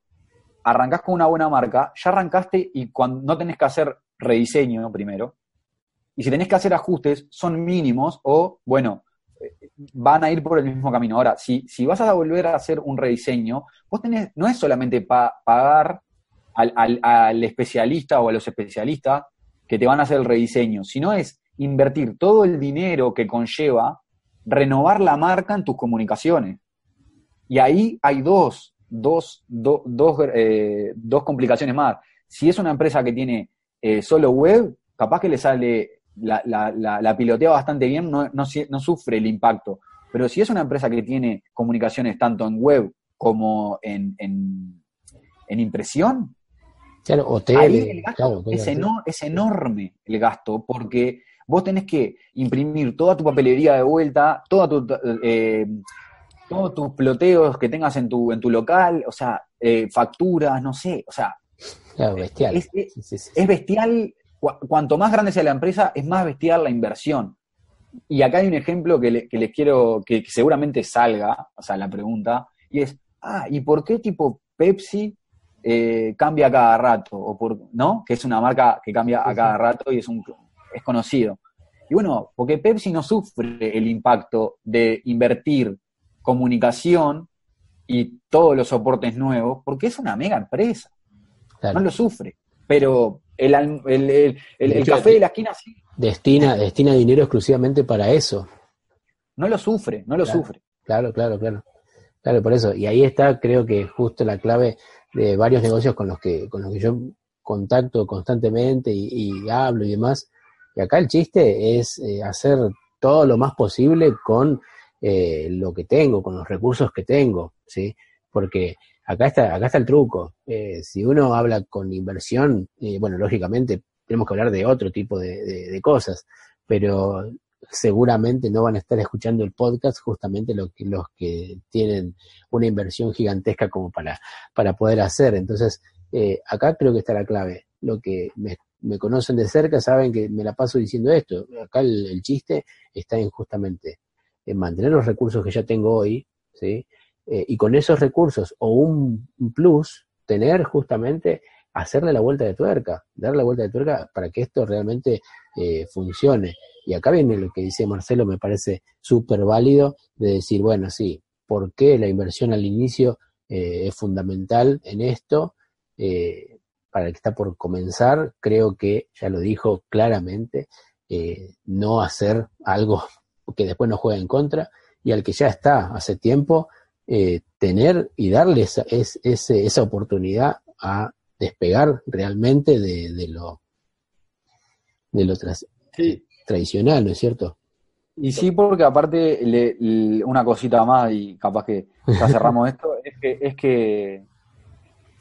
arrancás con una buena marca, ya arrancaste y cuando no tenés que hacer rediseño primero, y si tenés que hacer ajustes, son mínimos o, bueno, van a ir por el mismo camino. Ahora, si, si vas a volver a hacer un rediseño, vos tenés, no es solamente pagar al, al especialista o a los especialistas que te van a hacer el rediseño, sino es invertir todo el dinero que conlleva renovar la marca en tus comunicaciones. Y ahí hay dos, dos, dos, eh, dos complicaciones más. Si es una empresa que tiene eh, solo web, capaz que le sale, la, la, pilotea bastante bien, no, no, sufre el impacto. Pero si es una empresa que tiene comunicaciones tanto en web como en, en, en impresión, Claro, hotel. es, es, enorme el gasto porque vos tenés que imprimir toda tu papelería de vuelta, toda tu, eh, todos tus ploteos que tengas en tu, en tu local, o sea, eh, facturas, no sé, o sea. bestial. Es, bestial, cuanto más grande sea la empresa, es más bestial la inversión. Y acá hay un ejemplo que, que les quiero, que, seguramente salga, o sea, la pregunta, y es, ah, ¿y por qué tipo Pepsi eh, cambia cada rato, o por, ¿no? Que es una marca que cambia a cada rato y es, un, es conocido. Y bueno, porque Pepsi no sufre el impacto de invertir comunicación y todos los soportes nuevos, porque es una mega empresa. No lo sufre. Pero el, el, el, café de la esquina sí. Destina, destina dinero exclusivamente para eso. No lo sufre, no lo sufre. Claro, claro, claro. Claro, por eso. Y ahí está, creo que justo la clave de varios negocios con los que, con los que yo contacto constantemente y, hablo y demás. Y acá el chiste es eh, hacer todo lo más posible con eh, lo que tengo, con los recursos que tengo, ¿sí? Porque acá está, acá está el truco. Eh, si uno habla con inversión, bueno, lógicamente tenemos que hablar de otro tipo de, cosas, pero seguramente no van a estar escuchando el podcast justamente los que, los que tienen una inversión gigantesca como para, para poder hacer. Entonces, eh, acá creo que está la clave. Lo que me, conocen de cerca saben que me la paso diciendo esto. Acá el, chiste está en justamente en mantener los recursos que ya tengo hoy, ¿sí? Eh, y con esos recursos o un, plus, tener justamente hacerle la vuelta de tuerca, darle la vuelta de tuerca para que esto realmente eh, funcione. Y acá viene lo que dice Marcelo, me parece súper válido, de decir, bueno, sí, ¿por qué la inversión al inicio eh, es fundamental en esto? Para el que está por comenzar, creo que ya lo dijo claramente, no hacer algo que después nos juegue en contra, y al que ya está hace tiempo, eh, tener y darle esa, es, esa oportunidad a despegar realmente de, lo de lo tradicional, ¿no es cierto? Y sí, porque aparte, una cosita más, y capaz que ya cerramos esto, es que, es que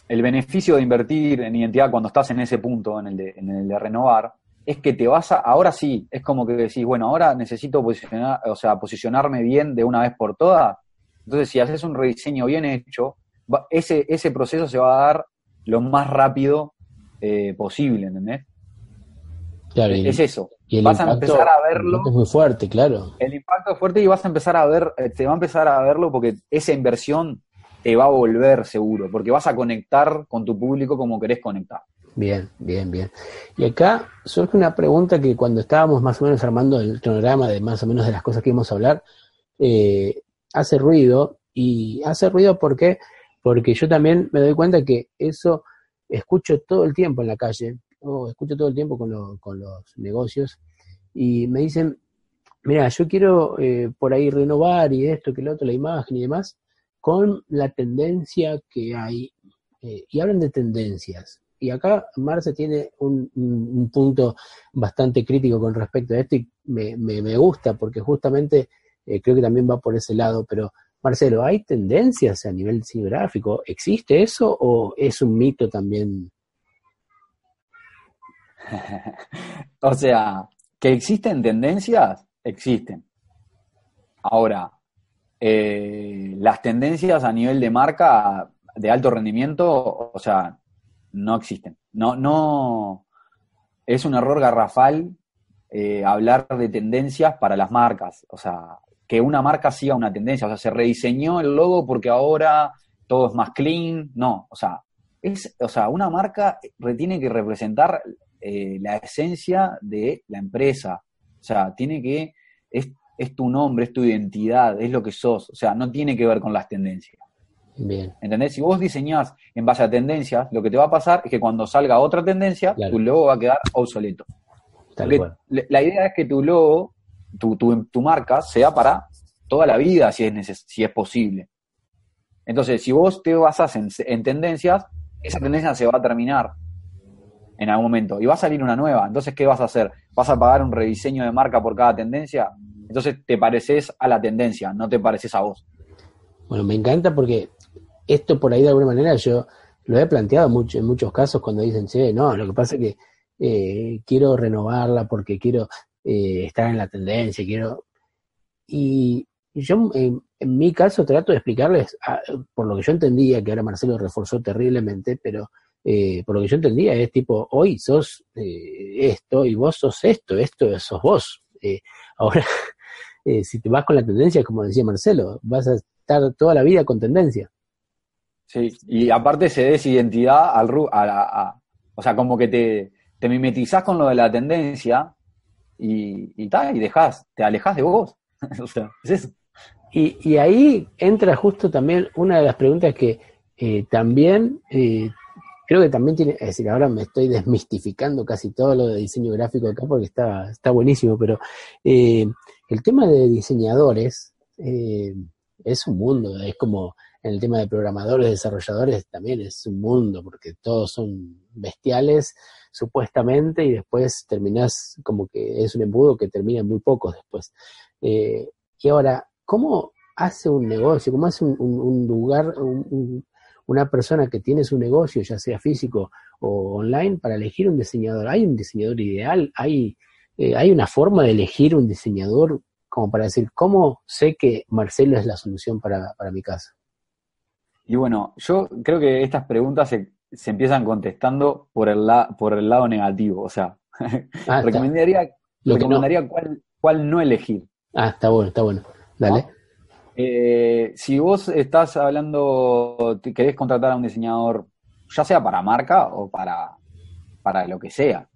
el beneficio de invertir en identidad cuando estás en ese punto, en el de, en el de renovar, es que te vas a, ahora sí, es como que decís, bueno, ahora necesito posicionar, o sea, posicionarme bien de una vez por todas. Entonces, si haces un rediseño bien hecho, ese, ese proceso se va a dar lo más rápido eh, posible, ¿entendés? Claro, es eso. Y vas a empezar a verlo. Es muy fuerte, claro. El impacto es fuerte y vas a empezar a ver, eh, te va a empezar a verlo porque esa inversión te va a volver seguro, porque vas a conectar con tu público como querés conectar. Bien, bien, bien. Y acá surge una pregunta que cuando estábamos más o menos armando el cronograma de más o menos de las cosas que íbamos a hablar, eh, hace ruido. Y hace ruido porque, porque yo también me doy cuenta que eso escucho todo el tiempo en la calle, o escucho todo el tiempo con, con los negocios, y me dicen, mira, yo quiero eh, por ahí renovar y esto, que lo otro, la imagen y demás, con la tendencia que hay. Eh, y hablan de tendencias. Y acá Marce tiene un, punto bastante crítico con respecto a esto y me, me, gusta porque justamente eh, creo que también va por ese lado, pero Marcelo, ¿hay tendencias a nivel gráfico? ¿Existe eso o es un mito también? o sea, que existen tendencias, existen. Ahora, eh, las tendencias a nivel de marca de alto rendimiento, o sea, no existen. No, no, es un error garrafal eh, hablar de tendencias para las marcas. O sea, que una marca siga una tendencia. O sea, se rediseñó el logo porque ahora todo es más clean. No, o sea, es, o sea, una marca tiene que representar eh, la esencia de la empresa. O sea, tiene que, es, es tu nombre, es tu identidad, es lo que sos. O sea, no tiene que ver con las tendencias. Bien. ¿Entendés? Si vos diseñás en base a tendencias, lo que te va a pasar es que cuando salga otra tendencia, tu logo va a quedar obsoleto. la idea es que tu logo, tu, tu, marca, sea para toda la vida, si es, si es posible. Entonces, si vos te basas en, en tendencias, esa tendencia se va a terminar en algún momento y va a salir una nueva. Entonces, ¿qué vas a hacer? ¿Vas a pagar un rediseño de marca por cada tendencia? Entonces, te pareces a la tendencia, no te pareces a vos. Bueno, me encanta porque esto por ahí de alguna manera yo lo he planteado mucho, en muchos casos cuando dicen, sí, no, lo que pasa es que eh, quiero renovarla porque quiero eh, estar en la tendencia, quiero... Y, yo en, mi caso trato de explicarles, ah, por lo que yo entendía, que ahora Marcelo reforzó terriblemente, pero eh, por lo que yo entendía es tipo, hoy sos esto y vos sos esto, esto sos vos. ahora, si te vas con la tendencia, como decía Marcelo, vas a estar toda la vida con tendencia. Sí, y aparte se des identidad al a, o sea, como que te, te mimetizás con lo de la tendencia y, y tal, y dejas, te alejas de vos. o sea, es eso. Y, y, ahí entra justo también una de las preguntas que eh, también eh, creo que también tiene, es decir, ahora me estoy desmistificando casi todo lo de diseño gráfico acá porque está, está buenísimo, pero eh, el tema de diseñadores es un mundo, es como en el tema de programadores, desarrolladores, también es un mundo, porque todos son bestiales, supuestamente, y después terminás como que es un embudo que termina muy pocos después. Eh, y ahora, ¿cómo hace un negocio? ¿Cómo hace un, lugar, una persona que tiene su negocio, ya sea físico o online, para elegir un diseñador? ¿Hay un diseñador ideal? ¿Hay, eh, ¿hay una forma de elegir un diseñador como para decir, ¿cómo sé que Marcelo es la solución para, para mi caso? Y bueno, yo creo que estas preguntas se, empiezan contestando por el, por el lado negativo. O sea, ah, recomendaría, recomendaría cuál, cuál, no elegir. Ah, está bueno, está bueno. Dale. Eh, si vos estás hablando, querés contratar a un diseñador, ya sea para marca o para, para lo que sea.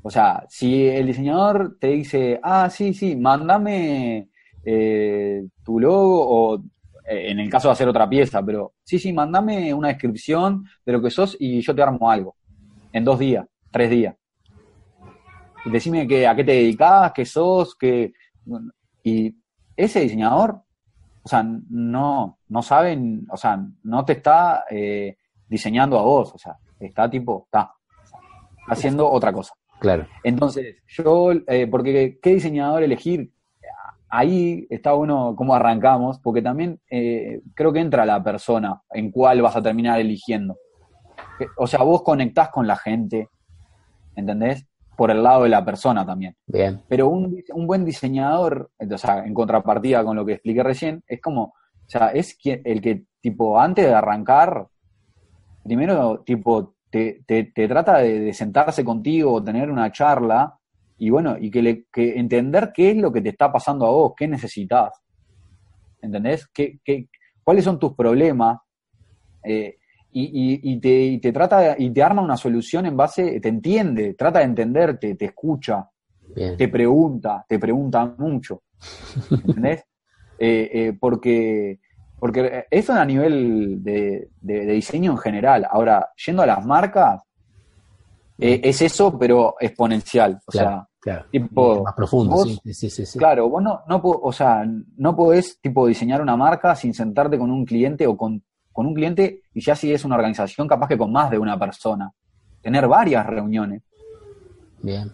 O sea, si el diseñador te dice, ah, sí, sí, mándame eh, tu logo o en el caso de hacer otra pieza, pero sí, sí, mándame una descripción de lo que sos y yo te armo algo. En dos días, tres días. Y decime que, a qué te dedicas, qué sos, qué... Y ese diseñador o sea, no, no saben, o sea, no te está eh, diseñando a vos, o sea, está tipo, está haciendo otra cosa. Claro. Entonces, yo, eh, porque ¿qué diseñador elegir? Ahí está bueno cómo arrancamos, porque también eh, creo que entra la persona en cuál vas a terminar eligiendo. O sea, vos conectás con la gente, ¿entendés? Por el lado de la persona también. Bien. Pero un, un buen diseñador, o sea, en contrapartida con lo que expliqué recién, es como, o sea, es quien, el que, tipo, antes de arrancar, primero, tipo, te, te, te trata de, de, sentarse contigo, tener una charla, y bueno, y que, le, que entender qué es lo que te está pasando a vos, qué necesitas. ¿Entendés? ¿Qué, qué, ¿Cuáles son tus problemas? Eh, y, y, y, te, y te trata y te arma una solución en base, te entiende, trata de entenderte, te escucha, Bien. te pregunta, te pregunta mucho. ¿Entendés? eh, eh, porque, porque eso a nivel de, de, de, diseño en general. Ahora, yendo a las marcas, eh, es eso, pero exponencial. O claro, sea, claro. tipo. Más profundo, vos, sí, sí, sí, sí, Claro, vos no, no, o sea, no podés tipo diseñar una marca sin sentarte con un cliente o con, con un cliente y ya si es una organización, capaz que con más de una persona. Tener varias reuniones. Bien.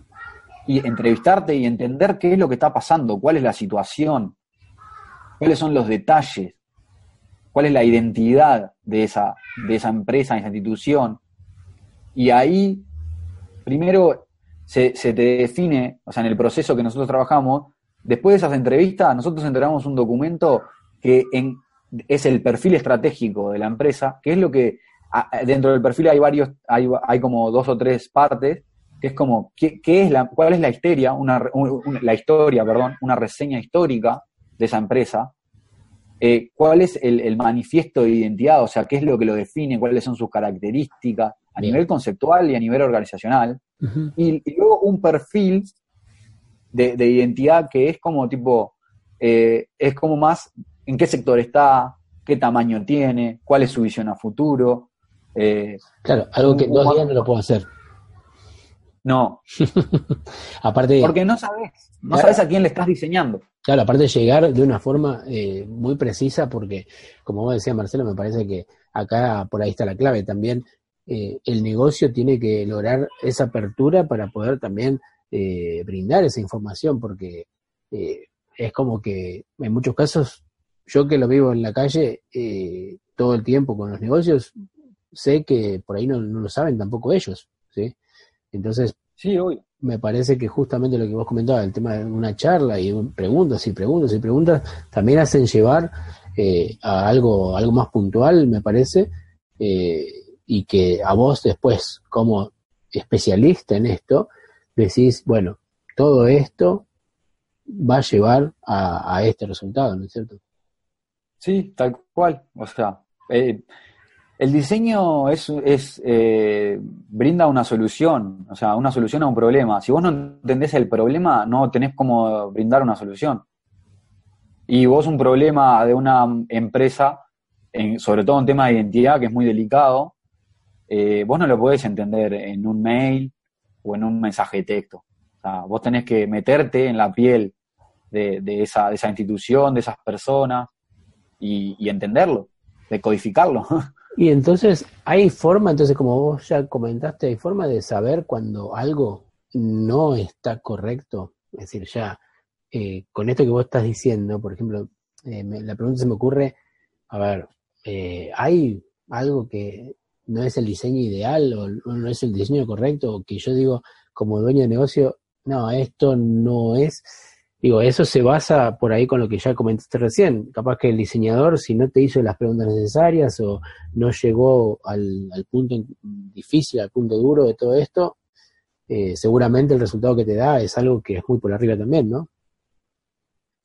Y entrevistarte y entender qué es lo que está pasando, cuál es la situación, cuáles son los detalles, cuál es la identidad de esa, de esa empresa, de esa institución. Y ahí, primero, se, se, te define, o sea, en el proceso que nosotros trabajamos, después de esas entrevistas, nosotros entregamos un documento que en, es el perfil estratégico de la empresa, que es lo que dentro del perfil hay varios, hay, hay como dos o tres partes, que es como qué, qué es la, cuál es la historia, una, una, la historia, perdón, una reseña histórica de esa empresa, eh, cuál es el, el, manifiesto de identidad, o sea, qué es lo que lo define, cuáles son sus características a Bien. nivel conceptual y a nivel organizacional, uh -huh. y, y, luego un perfil de, de, identidad que es como tipo, eh, es como más en qué sector está, qué tamaño tiene, cuál es su visión a futuro. Eh, claro, algo que dos días no lo puedo hacer. No. aparte. Porque no sabes, no sabes a quién le estás diseñando. Claro, aparte de llegar de una forma eh, muy precisa, porque, como vos decías, Marcelo, me parece que acá por ahí está la clave también. Eh, el negocio tiene que lograr esa apertura para poder también eh, brindar esa información, porque eh, es como que en muchos casos, yo que lo vivo en la calle eh, todo el tiempo con los negocios, sé que por ahí no, no lo saben tampoco ellos, ¿sí? Entonces, sí, hoy. me parece que justamente lo que vos comentabas, el tema de una charla y preguntas y preguntas y preguntas, también hacen llevar eh, a algo, algo más puntual, me parece, eh, y que a vos después, como especialista en esto, decís, bueno, todo esto va a llevar a, este resultado, ¿no es cierto? Sí, tal cual. O sea, eh, el diseño es, es eh, brinda una solución, o sea, una solución a un problema. Si vos no entendés el problema, no tenés cómo brindar una solución. Y vos un problema de una empresa, en, sobre todo en tema de identidad, que es muy delicado, eh, vos no lo podés entender en un mail o en un mensaje de texto. Vos tenés que meterte en la piel de, esa, de esa institución, de esas personas, y, y entenderlo, decodificarlo. Y entonces, ¿hay forma, entonces como vos ya comentaste, hay forma de saber cuando algo no está correcto? Es decir, ya, eh, con esto que vos estás diciendo, por ejemplo, eh, la pregunta se me ocurre, a ver, eh, ¿hay algo que no es el diseño ideal o no es el diseño correcto? O que yo digo, como dueño de negocio, no, esto no es Digo, eso se basa por ahí con lo que ya comentaste recién. Capaz que el diseñador, si no te hizo las preguntas necesarias o no llegó al, al punto difícil, al punto duro de todo esto, eh, seguramente el resultado que te da es algo que es muy por arriba también, ¿no?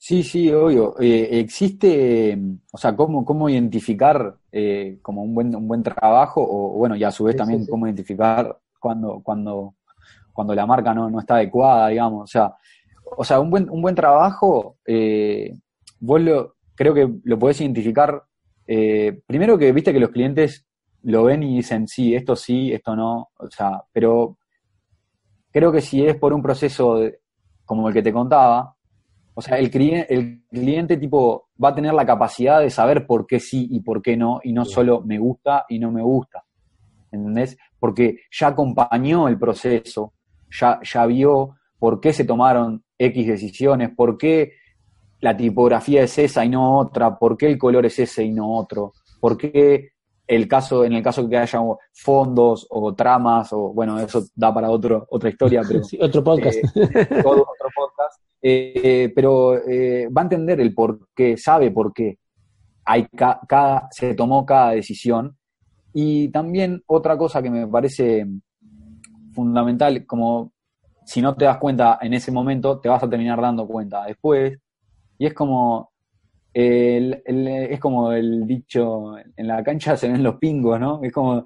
Sí, sí, obvio. Eh, existe, o sea, cómo, cómo identificar eh, como un buen, un buen trabajo, o bueno, y a su vez también sí, sí. cómo identificar cuando, cuando, cuando la marca no, no está adecuada, digamos. O sea, o sea, un buen, un buen trabajo, eh, vos lo, creo que lo podés identificar, eh, primero que viste que los clientes lo ven y dicen, sí, esto sí, esto no, o sea, pero creo que si es por un proceso de, como el que te contaba, O sea, el cliente, el cliente tipo va a tener la capacidad de saber por qué sí y por qué no, y no solo me gusta y no me gusta. ¿Entendés? Porque ya acompañó el proceso, ya, ya vio por qué se tomaron X decisiones, por qué la tipografía es esa y no otra, por qué el color es ese y no otro, por qué el caso, en el caso que haya fondos o tramas, o bueno, eso da para otro, otra historia, pero. otro podcast. Eh, otro podcast. Eh, pero eh, va a entender el por qué, sabe por qué hay cada, se tomó cada decisión. Y también otra cosa que me parece fundamental, como si no te das cuenta en ese momento, te vas a terminar dando cuenta después. Y es como, es como el dicho, en la cancha se ven los pingos, ¿no? Es como,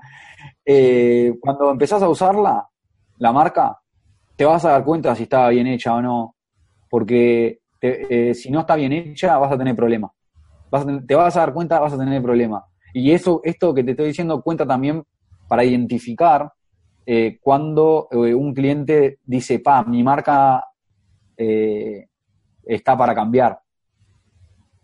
eh, cuando empezás a usarla, la marca, te vas a dar cuenta si está bien hecha o no, porque eh, si no está bien hecha vas a tener problemas. te vas a dar cuenta, vas a tener problemas. Y eso, esto que te estoy diciendo cuenta también para identificar eh, cuando un cliente dice, pa, mi marca está para cambiar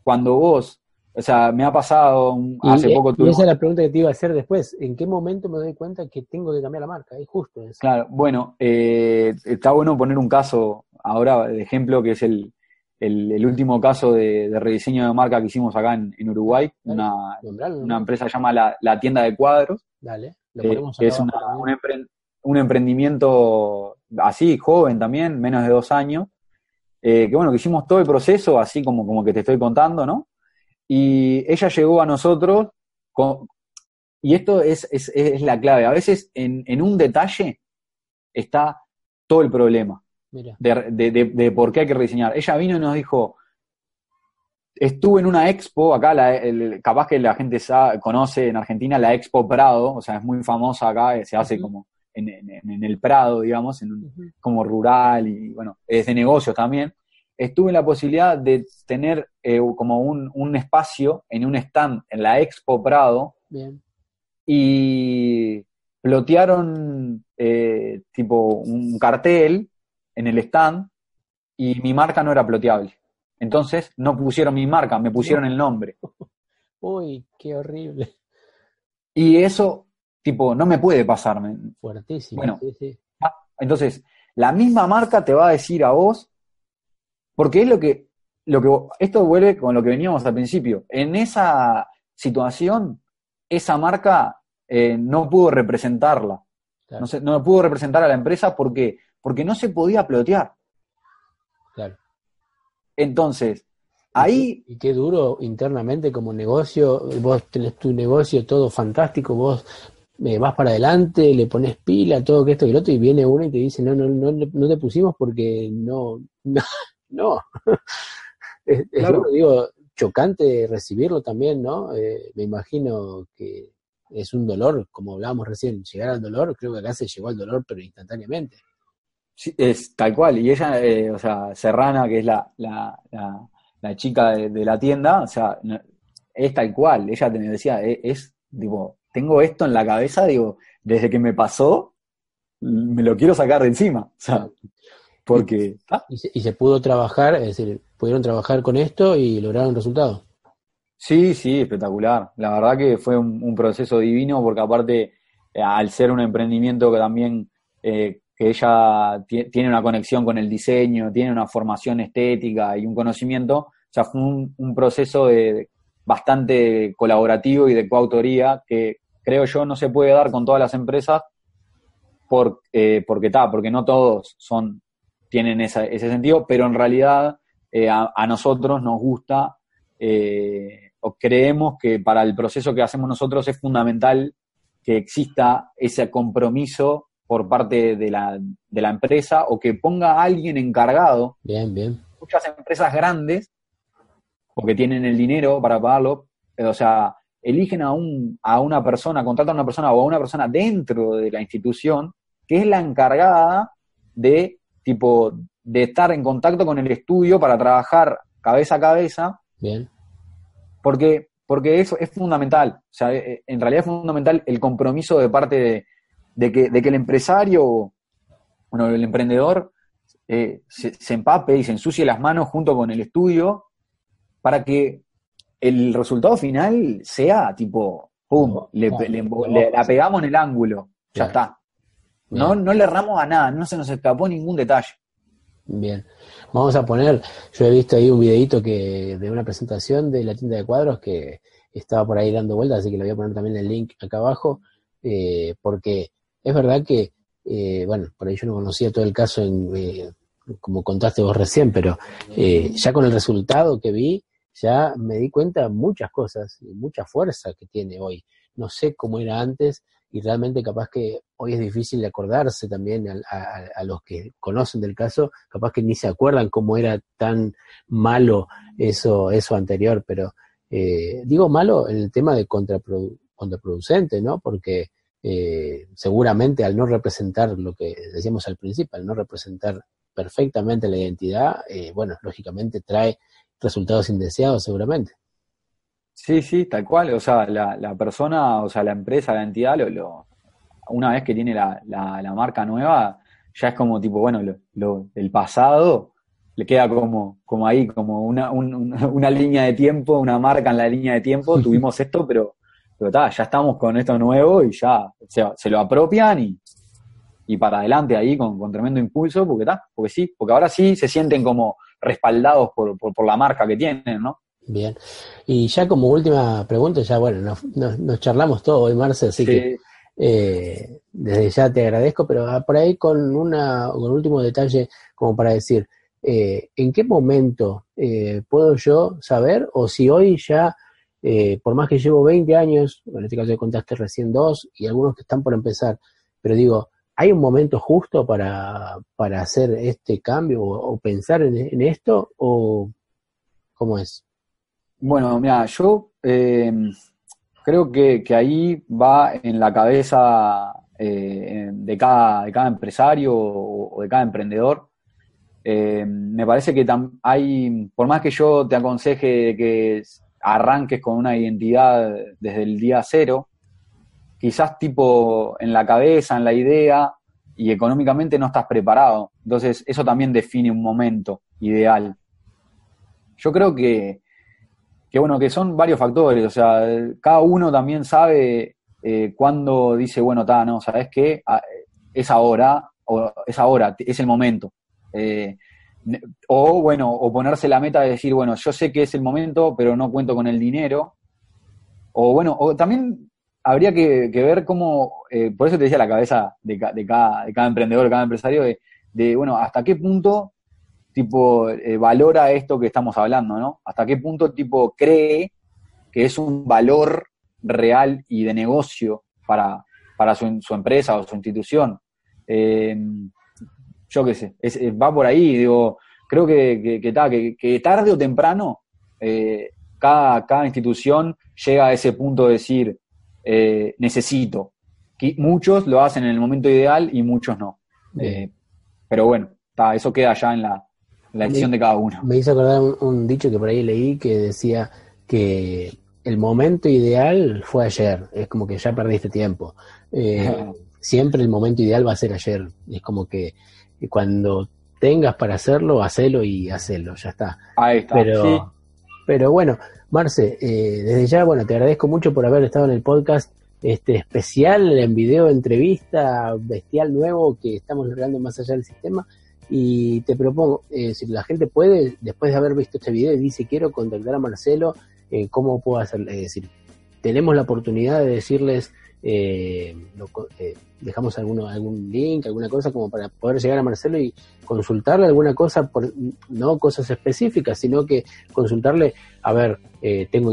cuando vos, o sea, me ha pasado hace poco... Y esa es la pregunta que te iba a hacer después. ¿En qué momento me doy cuenta que tengo que cambiar la marca? Es justo eso. Claro, bueno, eh, está bueno poner un caso ahora de ejemplo que es el, el, último caso de, rediseño de marca que hicimos acá en, Uruguay, una, una, empresa que se llama la, Tienda de Cuadros. Dale, lo eh, es un, un, emprendimiento así, joven también, menos de dos años, eh, que bueno, que hicimos todo el proceso, así como, como que te estoy contando, ¿no? Y ella llegó a nosotros, con, y esto es, es, la clave, a veces en, en, un detalle está todo el problema de, de, por qué hay que rediseñar. Ella vino y nos dijo, estuve en una expo, acá la, capaz que la gente sabe, conoce en Argentina la Expo Prado, o sea, es muy famosa acá, se hace como en, el Prado, digamos, en un, como rural y bueno, es de negocios también, estuve en la posibilidad de tener eh, como un, espacio en un stand en la Expo Prado y plotearon eh, tipo un cartel en el stand y mi marca no era ploteable. Entonces no pusieron mi marca, me pusieron el nombre. Uy, qué horrible. Y eso Tipo, no me puede pasarme. Fuertísimo. Bueno, ah, entonces, la misma marca te va a decir a vos, porque es lo que, lo que, esto vuelve con lo que veníamos al principio. En esa situación, esa marca eh, no pudo representarla. No, se, no pudo representar a la empresa porque, porque no se podía plotear. Claro. Entonces, ahí... Y qué duro internamente como negocio, vos tenés tu negocio todo fantástico, vos vas para adelante, le pones pila, todo que esto y lo otro, y viene uno y te dice, no, no, no, no te pusimos porque no, no, es, digo, chocante recibirlo también, ¿no? Eh, me imagino que es un dolor, como hablábamos recién, llegar al dolor, creo que acá se llegó al dolor, pero instantáneamente. Sí, es tal cual, y ella, eh, o sea, Serrana, que es la, la, la, chica de, la tienda, o sea, es tal cual, ella te decía, es, es tipo, tengo esto en la cabeza, digo, desde que me pasó, me lo quiero sacar de encima. O sea, porque... Ah. ¿Y, se, pudo trabajar, es decir, pudieron trabajar con esto y lograron resultados. Sí, sí, espectacular. La verdad que fue un, proceso divino porque aparte, eh, al ser un emprendimiento que también, eh, que ella tiene una conexión con el diseño, tiene una formación estética y un conocimiento, o sea, fue un, un proceso de, bastante colaborativo y de coautoría que creo yo no se puede dar con todas las empresas por, eh, porque está, porque no todos son, tienen ese sentido, pero en realidad eh, a, nosotros nos gusta eh, o creemos que para el proceso que hacemos nosotros es fundamental que exista ese compromiso por parte de la, de la empresa o que ponga a alguien encargado. Bien, bien. Muchas empresas grandes o que tienen el dinero para pagarlo, o sea, eligen a, un, a una persona, contratan a una persona o a una persona dentro de la institución que es la encargada de, tipo, de estar en contacto con el estudio para trabajar cabeza a cabeza. Bien. Porque, porque eso es fundamental. O sea, eh, en realidad es fundamental el compromiso de parte de, que, de que el empresario, bueno, el emprendedor, eh, se, empape y se ensucie las manos junto con el estudio para que el resultado final sea tipo, ¡pum! Le, la pegamos en el ángulo, ya está. No, no le erramos a nada, no se nos escapó ningún detalle. Bien. Vamos a poner, yo he visto ahí un videito que de una presentación de la tienda de cuadros que estaba por ahí dando vueltas, así que le voy a poner también el link acá abajo, eh, porque es verdad que, eh, bueno, por ahí yo no conocía todo el caso en, eh, como contaste vos recién, pero ya con el resultado que vi, ya me di cuenta muchas cosas y mucha fuerza que tiene hoy. No sé cómo era antes, y realmente capaz que hoy es difícil de acordarse también a, los que conocen del caso, capaz que ni se acuerdan cómo era tan malo eso, eso anterior, pero eh, digo malo en el tema de contraproducente, ¿no? Porque eh, seguramente al no representar lo que decíamos al principio, al no representar perfectamente la identidad, eh, bueno, lógicamente trae resultados indeseados seguramente. Sí, sí, tal cual. O sea, la, la persona, o sea, la empresa, la entidad, lo, lo una vez que tiene la, la, marca nueva, ya es como tipo, bueno, lo, lo, el pasado le queda como, como ahí, como una, una línea de tiempo, una marca en la línea de tiempo. Tuvimos esto, pero, pero ya estamos con esto nuevo y ya se, se lo apropian y, y para adelante ahí con, con tremendo impulso, porque está, porque sí, porque ahora sí se sienten como respaldados por, por, por la marca que tienen, ¿no? Bien. Y ya como última pregunta, ya bueno, nos, charlamos todo hoy, Marce, así que eh, desde ya te agradezco, pero ah, por ahí con, una, con un último detalle como para decir, eh, ¿en qué momento eh, puedo yo saber o si hoy ya, por más que llevo 20 años, en este caso contaste recién dos y algunos que están por empezar, pero digo, ¿hay un momento justo para, hacer este cambio o, pensar en, en esto o cómo es? Bueno, mira, yo creo que, ahí va en la cabeza eh, de, cada, de cada empresario o, de cada emprendedor. Eh, me parece que hay, por más que yo te aconseje que arranques con una identidad desde el día cero, quizás tipo en la cabeza, en la idea y económicamente no estás preparado. Entonces eso también define un momento ideal. Yo creo que que bueno, que son varios factores, o sea, cada uno también sabe eh, cuándo dice, bueno, está, no, ¿sabes qué? Ah, es ahora, o es ahora, es el momento. Eh, o bueno, o ponerse la meta de decir, bueno, yo sé que es el momento, pero no cuento con el dinero. O bueno, o también habría que, ver cómo, eh, por eso te decía la cabeza de, cada, de cada emprendedor, de cada empresario, de, bueno, hasta qué punto tipo, eh, valora esto que estamos hablando, ¿no? Hasta qué punto, tipo, cree que es un valor real y de negocio para, para su, empresa o su institución. Eh, yo qué sé, va por ahí, digo, creo que, que, que, tarde o temprano eh, cada, cada, institución llega a ese punto de decir, necesito. muchos lo hacen en el momento ideal y muchos no. pero bueno, eso queda ya en la, la acción de cada uno. Me hizo acordar un, dicho que por ahí leí que decía que el momento ideal fue ayer, es como que ya perdiste tiempo. Eh, siempre el momento ideal va a ser ayer, es como que cuando tengas para hacerlo, hacelo y hacelo, ya está. Ahí está. Pero, pero bueno, Marce, eh, desde ya, bueno, te agradezco mucho por haber estado en el podcast este especial en video entrevista bestial nuevo que estamos logrando más allá del sistema y te propongo, eh, si la gente puede, después de haber visto este video y dice quiero contactar a Marcelo, eh, ¿cómo puedo hacer? Es decir, tenemos la oportunidad de decirles, eh, dejamos alguno, algún link, alguna cosa como para poder llegar a Marcelo y consultarle alguna cosa, por, no cosas específicas, sino que consultarle, a ver, tengo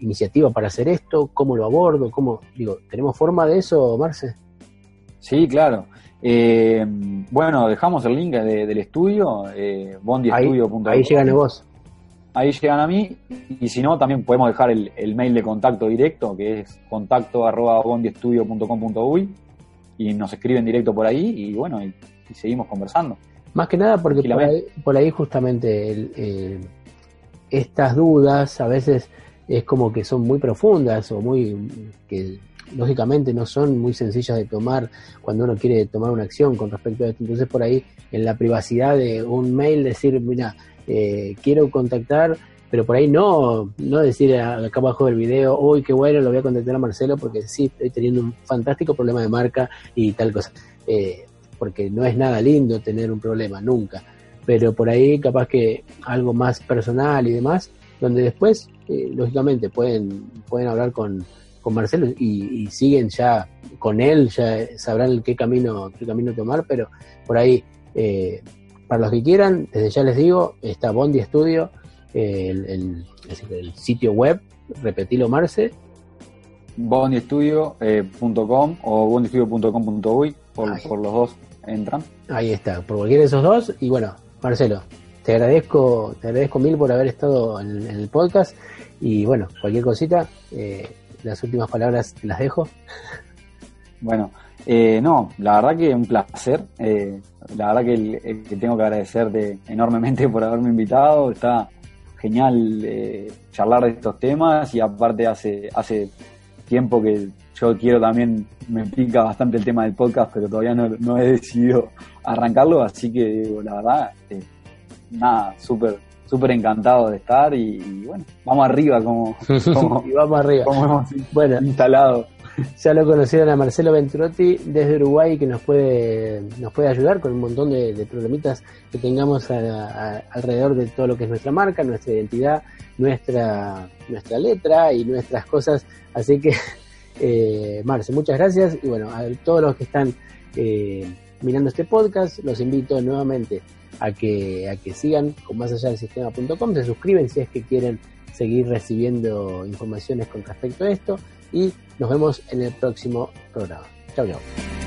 iniciativa para hacer esto, cómo lo abordo, cómo, digo, ¿tenemos forma de eso, Marce? Sí, claro. Eh, bueno, dejamos el link del estudio, eh, bondiestudio.com. Ahí, llegan a vos. Ahí llegan a mí, y si no, también podemos dejar el, mail de contacto directo, que es contacto arroba bondiestudio.com.uy, y nos escriben directo por ahí, y bueno, y, seguimos conversando. Más que nada porque por ahí, justamente estas dudas a veces es como que son muy profundas o muy que lógicamente no son muy sencillas de tomar cuando uno quiere tomar una acción con respecto a esto. Entonces por ahí en la privacidad de un mail decir, mira, eh, quiero contactar, pero por ahí no, no decir acá abajo del video, uy, qué bueno, lo voy a contactar a Marcelo porque sí, estoy teniendo un fantástico problema de marca y tal cosa. Eh, porque no es nada lindo tener un problema, nunca. Pero por ahí capaz que algo más personal y demás, donde después, eh, lógicamente, pueden, pueden hablar con, con Marcelo y, siguen ya con él, ya sabrán qué camino, qué camino tomar, pero por ahí, eh, para los que quieran, desde ya les digo, está Bondi Studio, eh, el, el, sitio web, repetilo Marce. bondistudio.com o bondistudio.com.uy, por, por los dos entran. Ahí está, por cualquiera de esos dos. Y bueno, Marcelo, te agradezco, te agradezco mil por haber estado en, el podcast. Y bueno, cualquier cosita, eh, las últimas palabras las dejo. Bueno, eh, no, la verdad que un placer. Eh, la verdad que, tengo que agradecerte enormemente por haberme invitado. Está genial charlar de estos temas y aparte hace, hace tiempo que yo quiero también, me pica bastante el tema del podcast, pero todavía no, he decidido arrancarlo, así que la verdad, eh, nada, súper súper encantado de estar y, bueno, vamos arriba como, vamos arriba. como hemos bueno, instalado. Ya lo conocieron a Marcelo Venturotti desde Uruguay que nos puede nos puede ayudar con un montón de, problemitas que tengamos alrededor de todo lo que es nuestra marca, nuestra identidad, nuestra nuestra letra y nuestras cosas. Así que eh, Marce, muchas gracias y bueno, a todos los que están eh, mirando este podcast, los invito nuevamente a que, a que sigan con más allá del sistema.com, se suscriben si es que quieren seguir recibiendo informaciones con respecto a esto y nos vemos en el próximo programa. Chao, chao.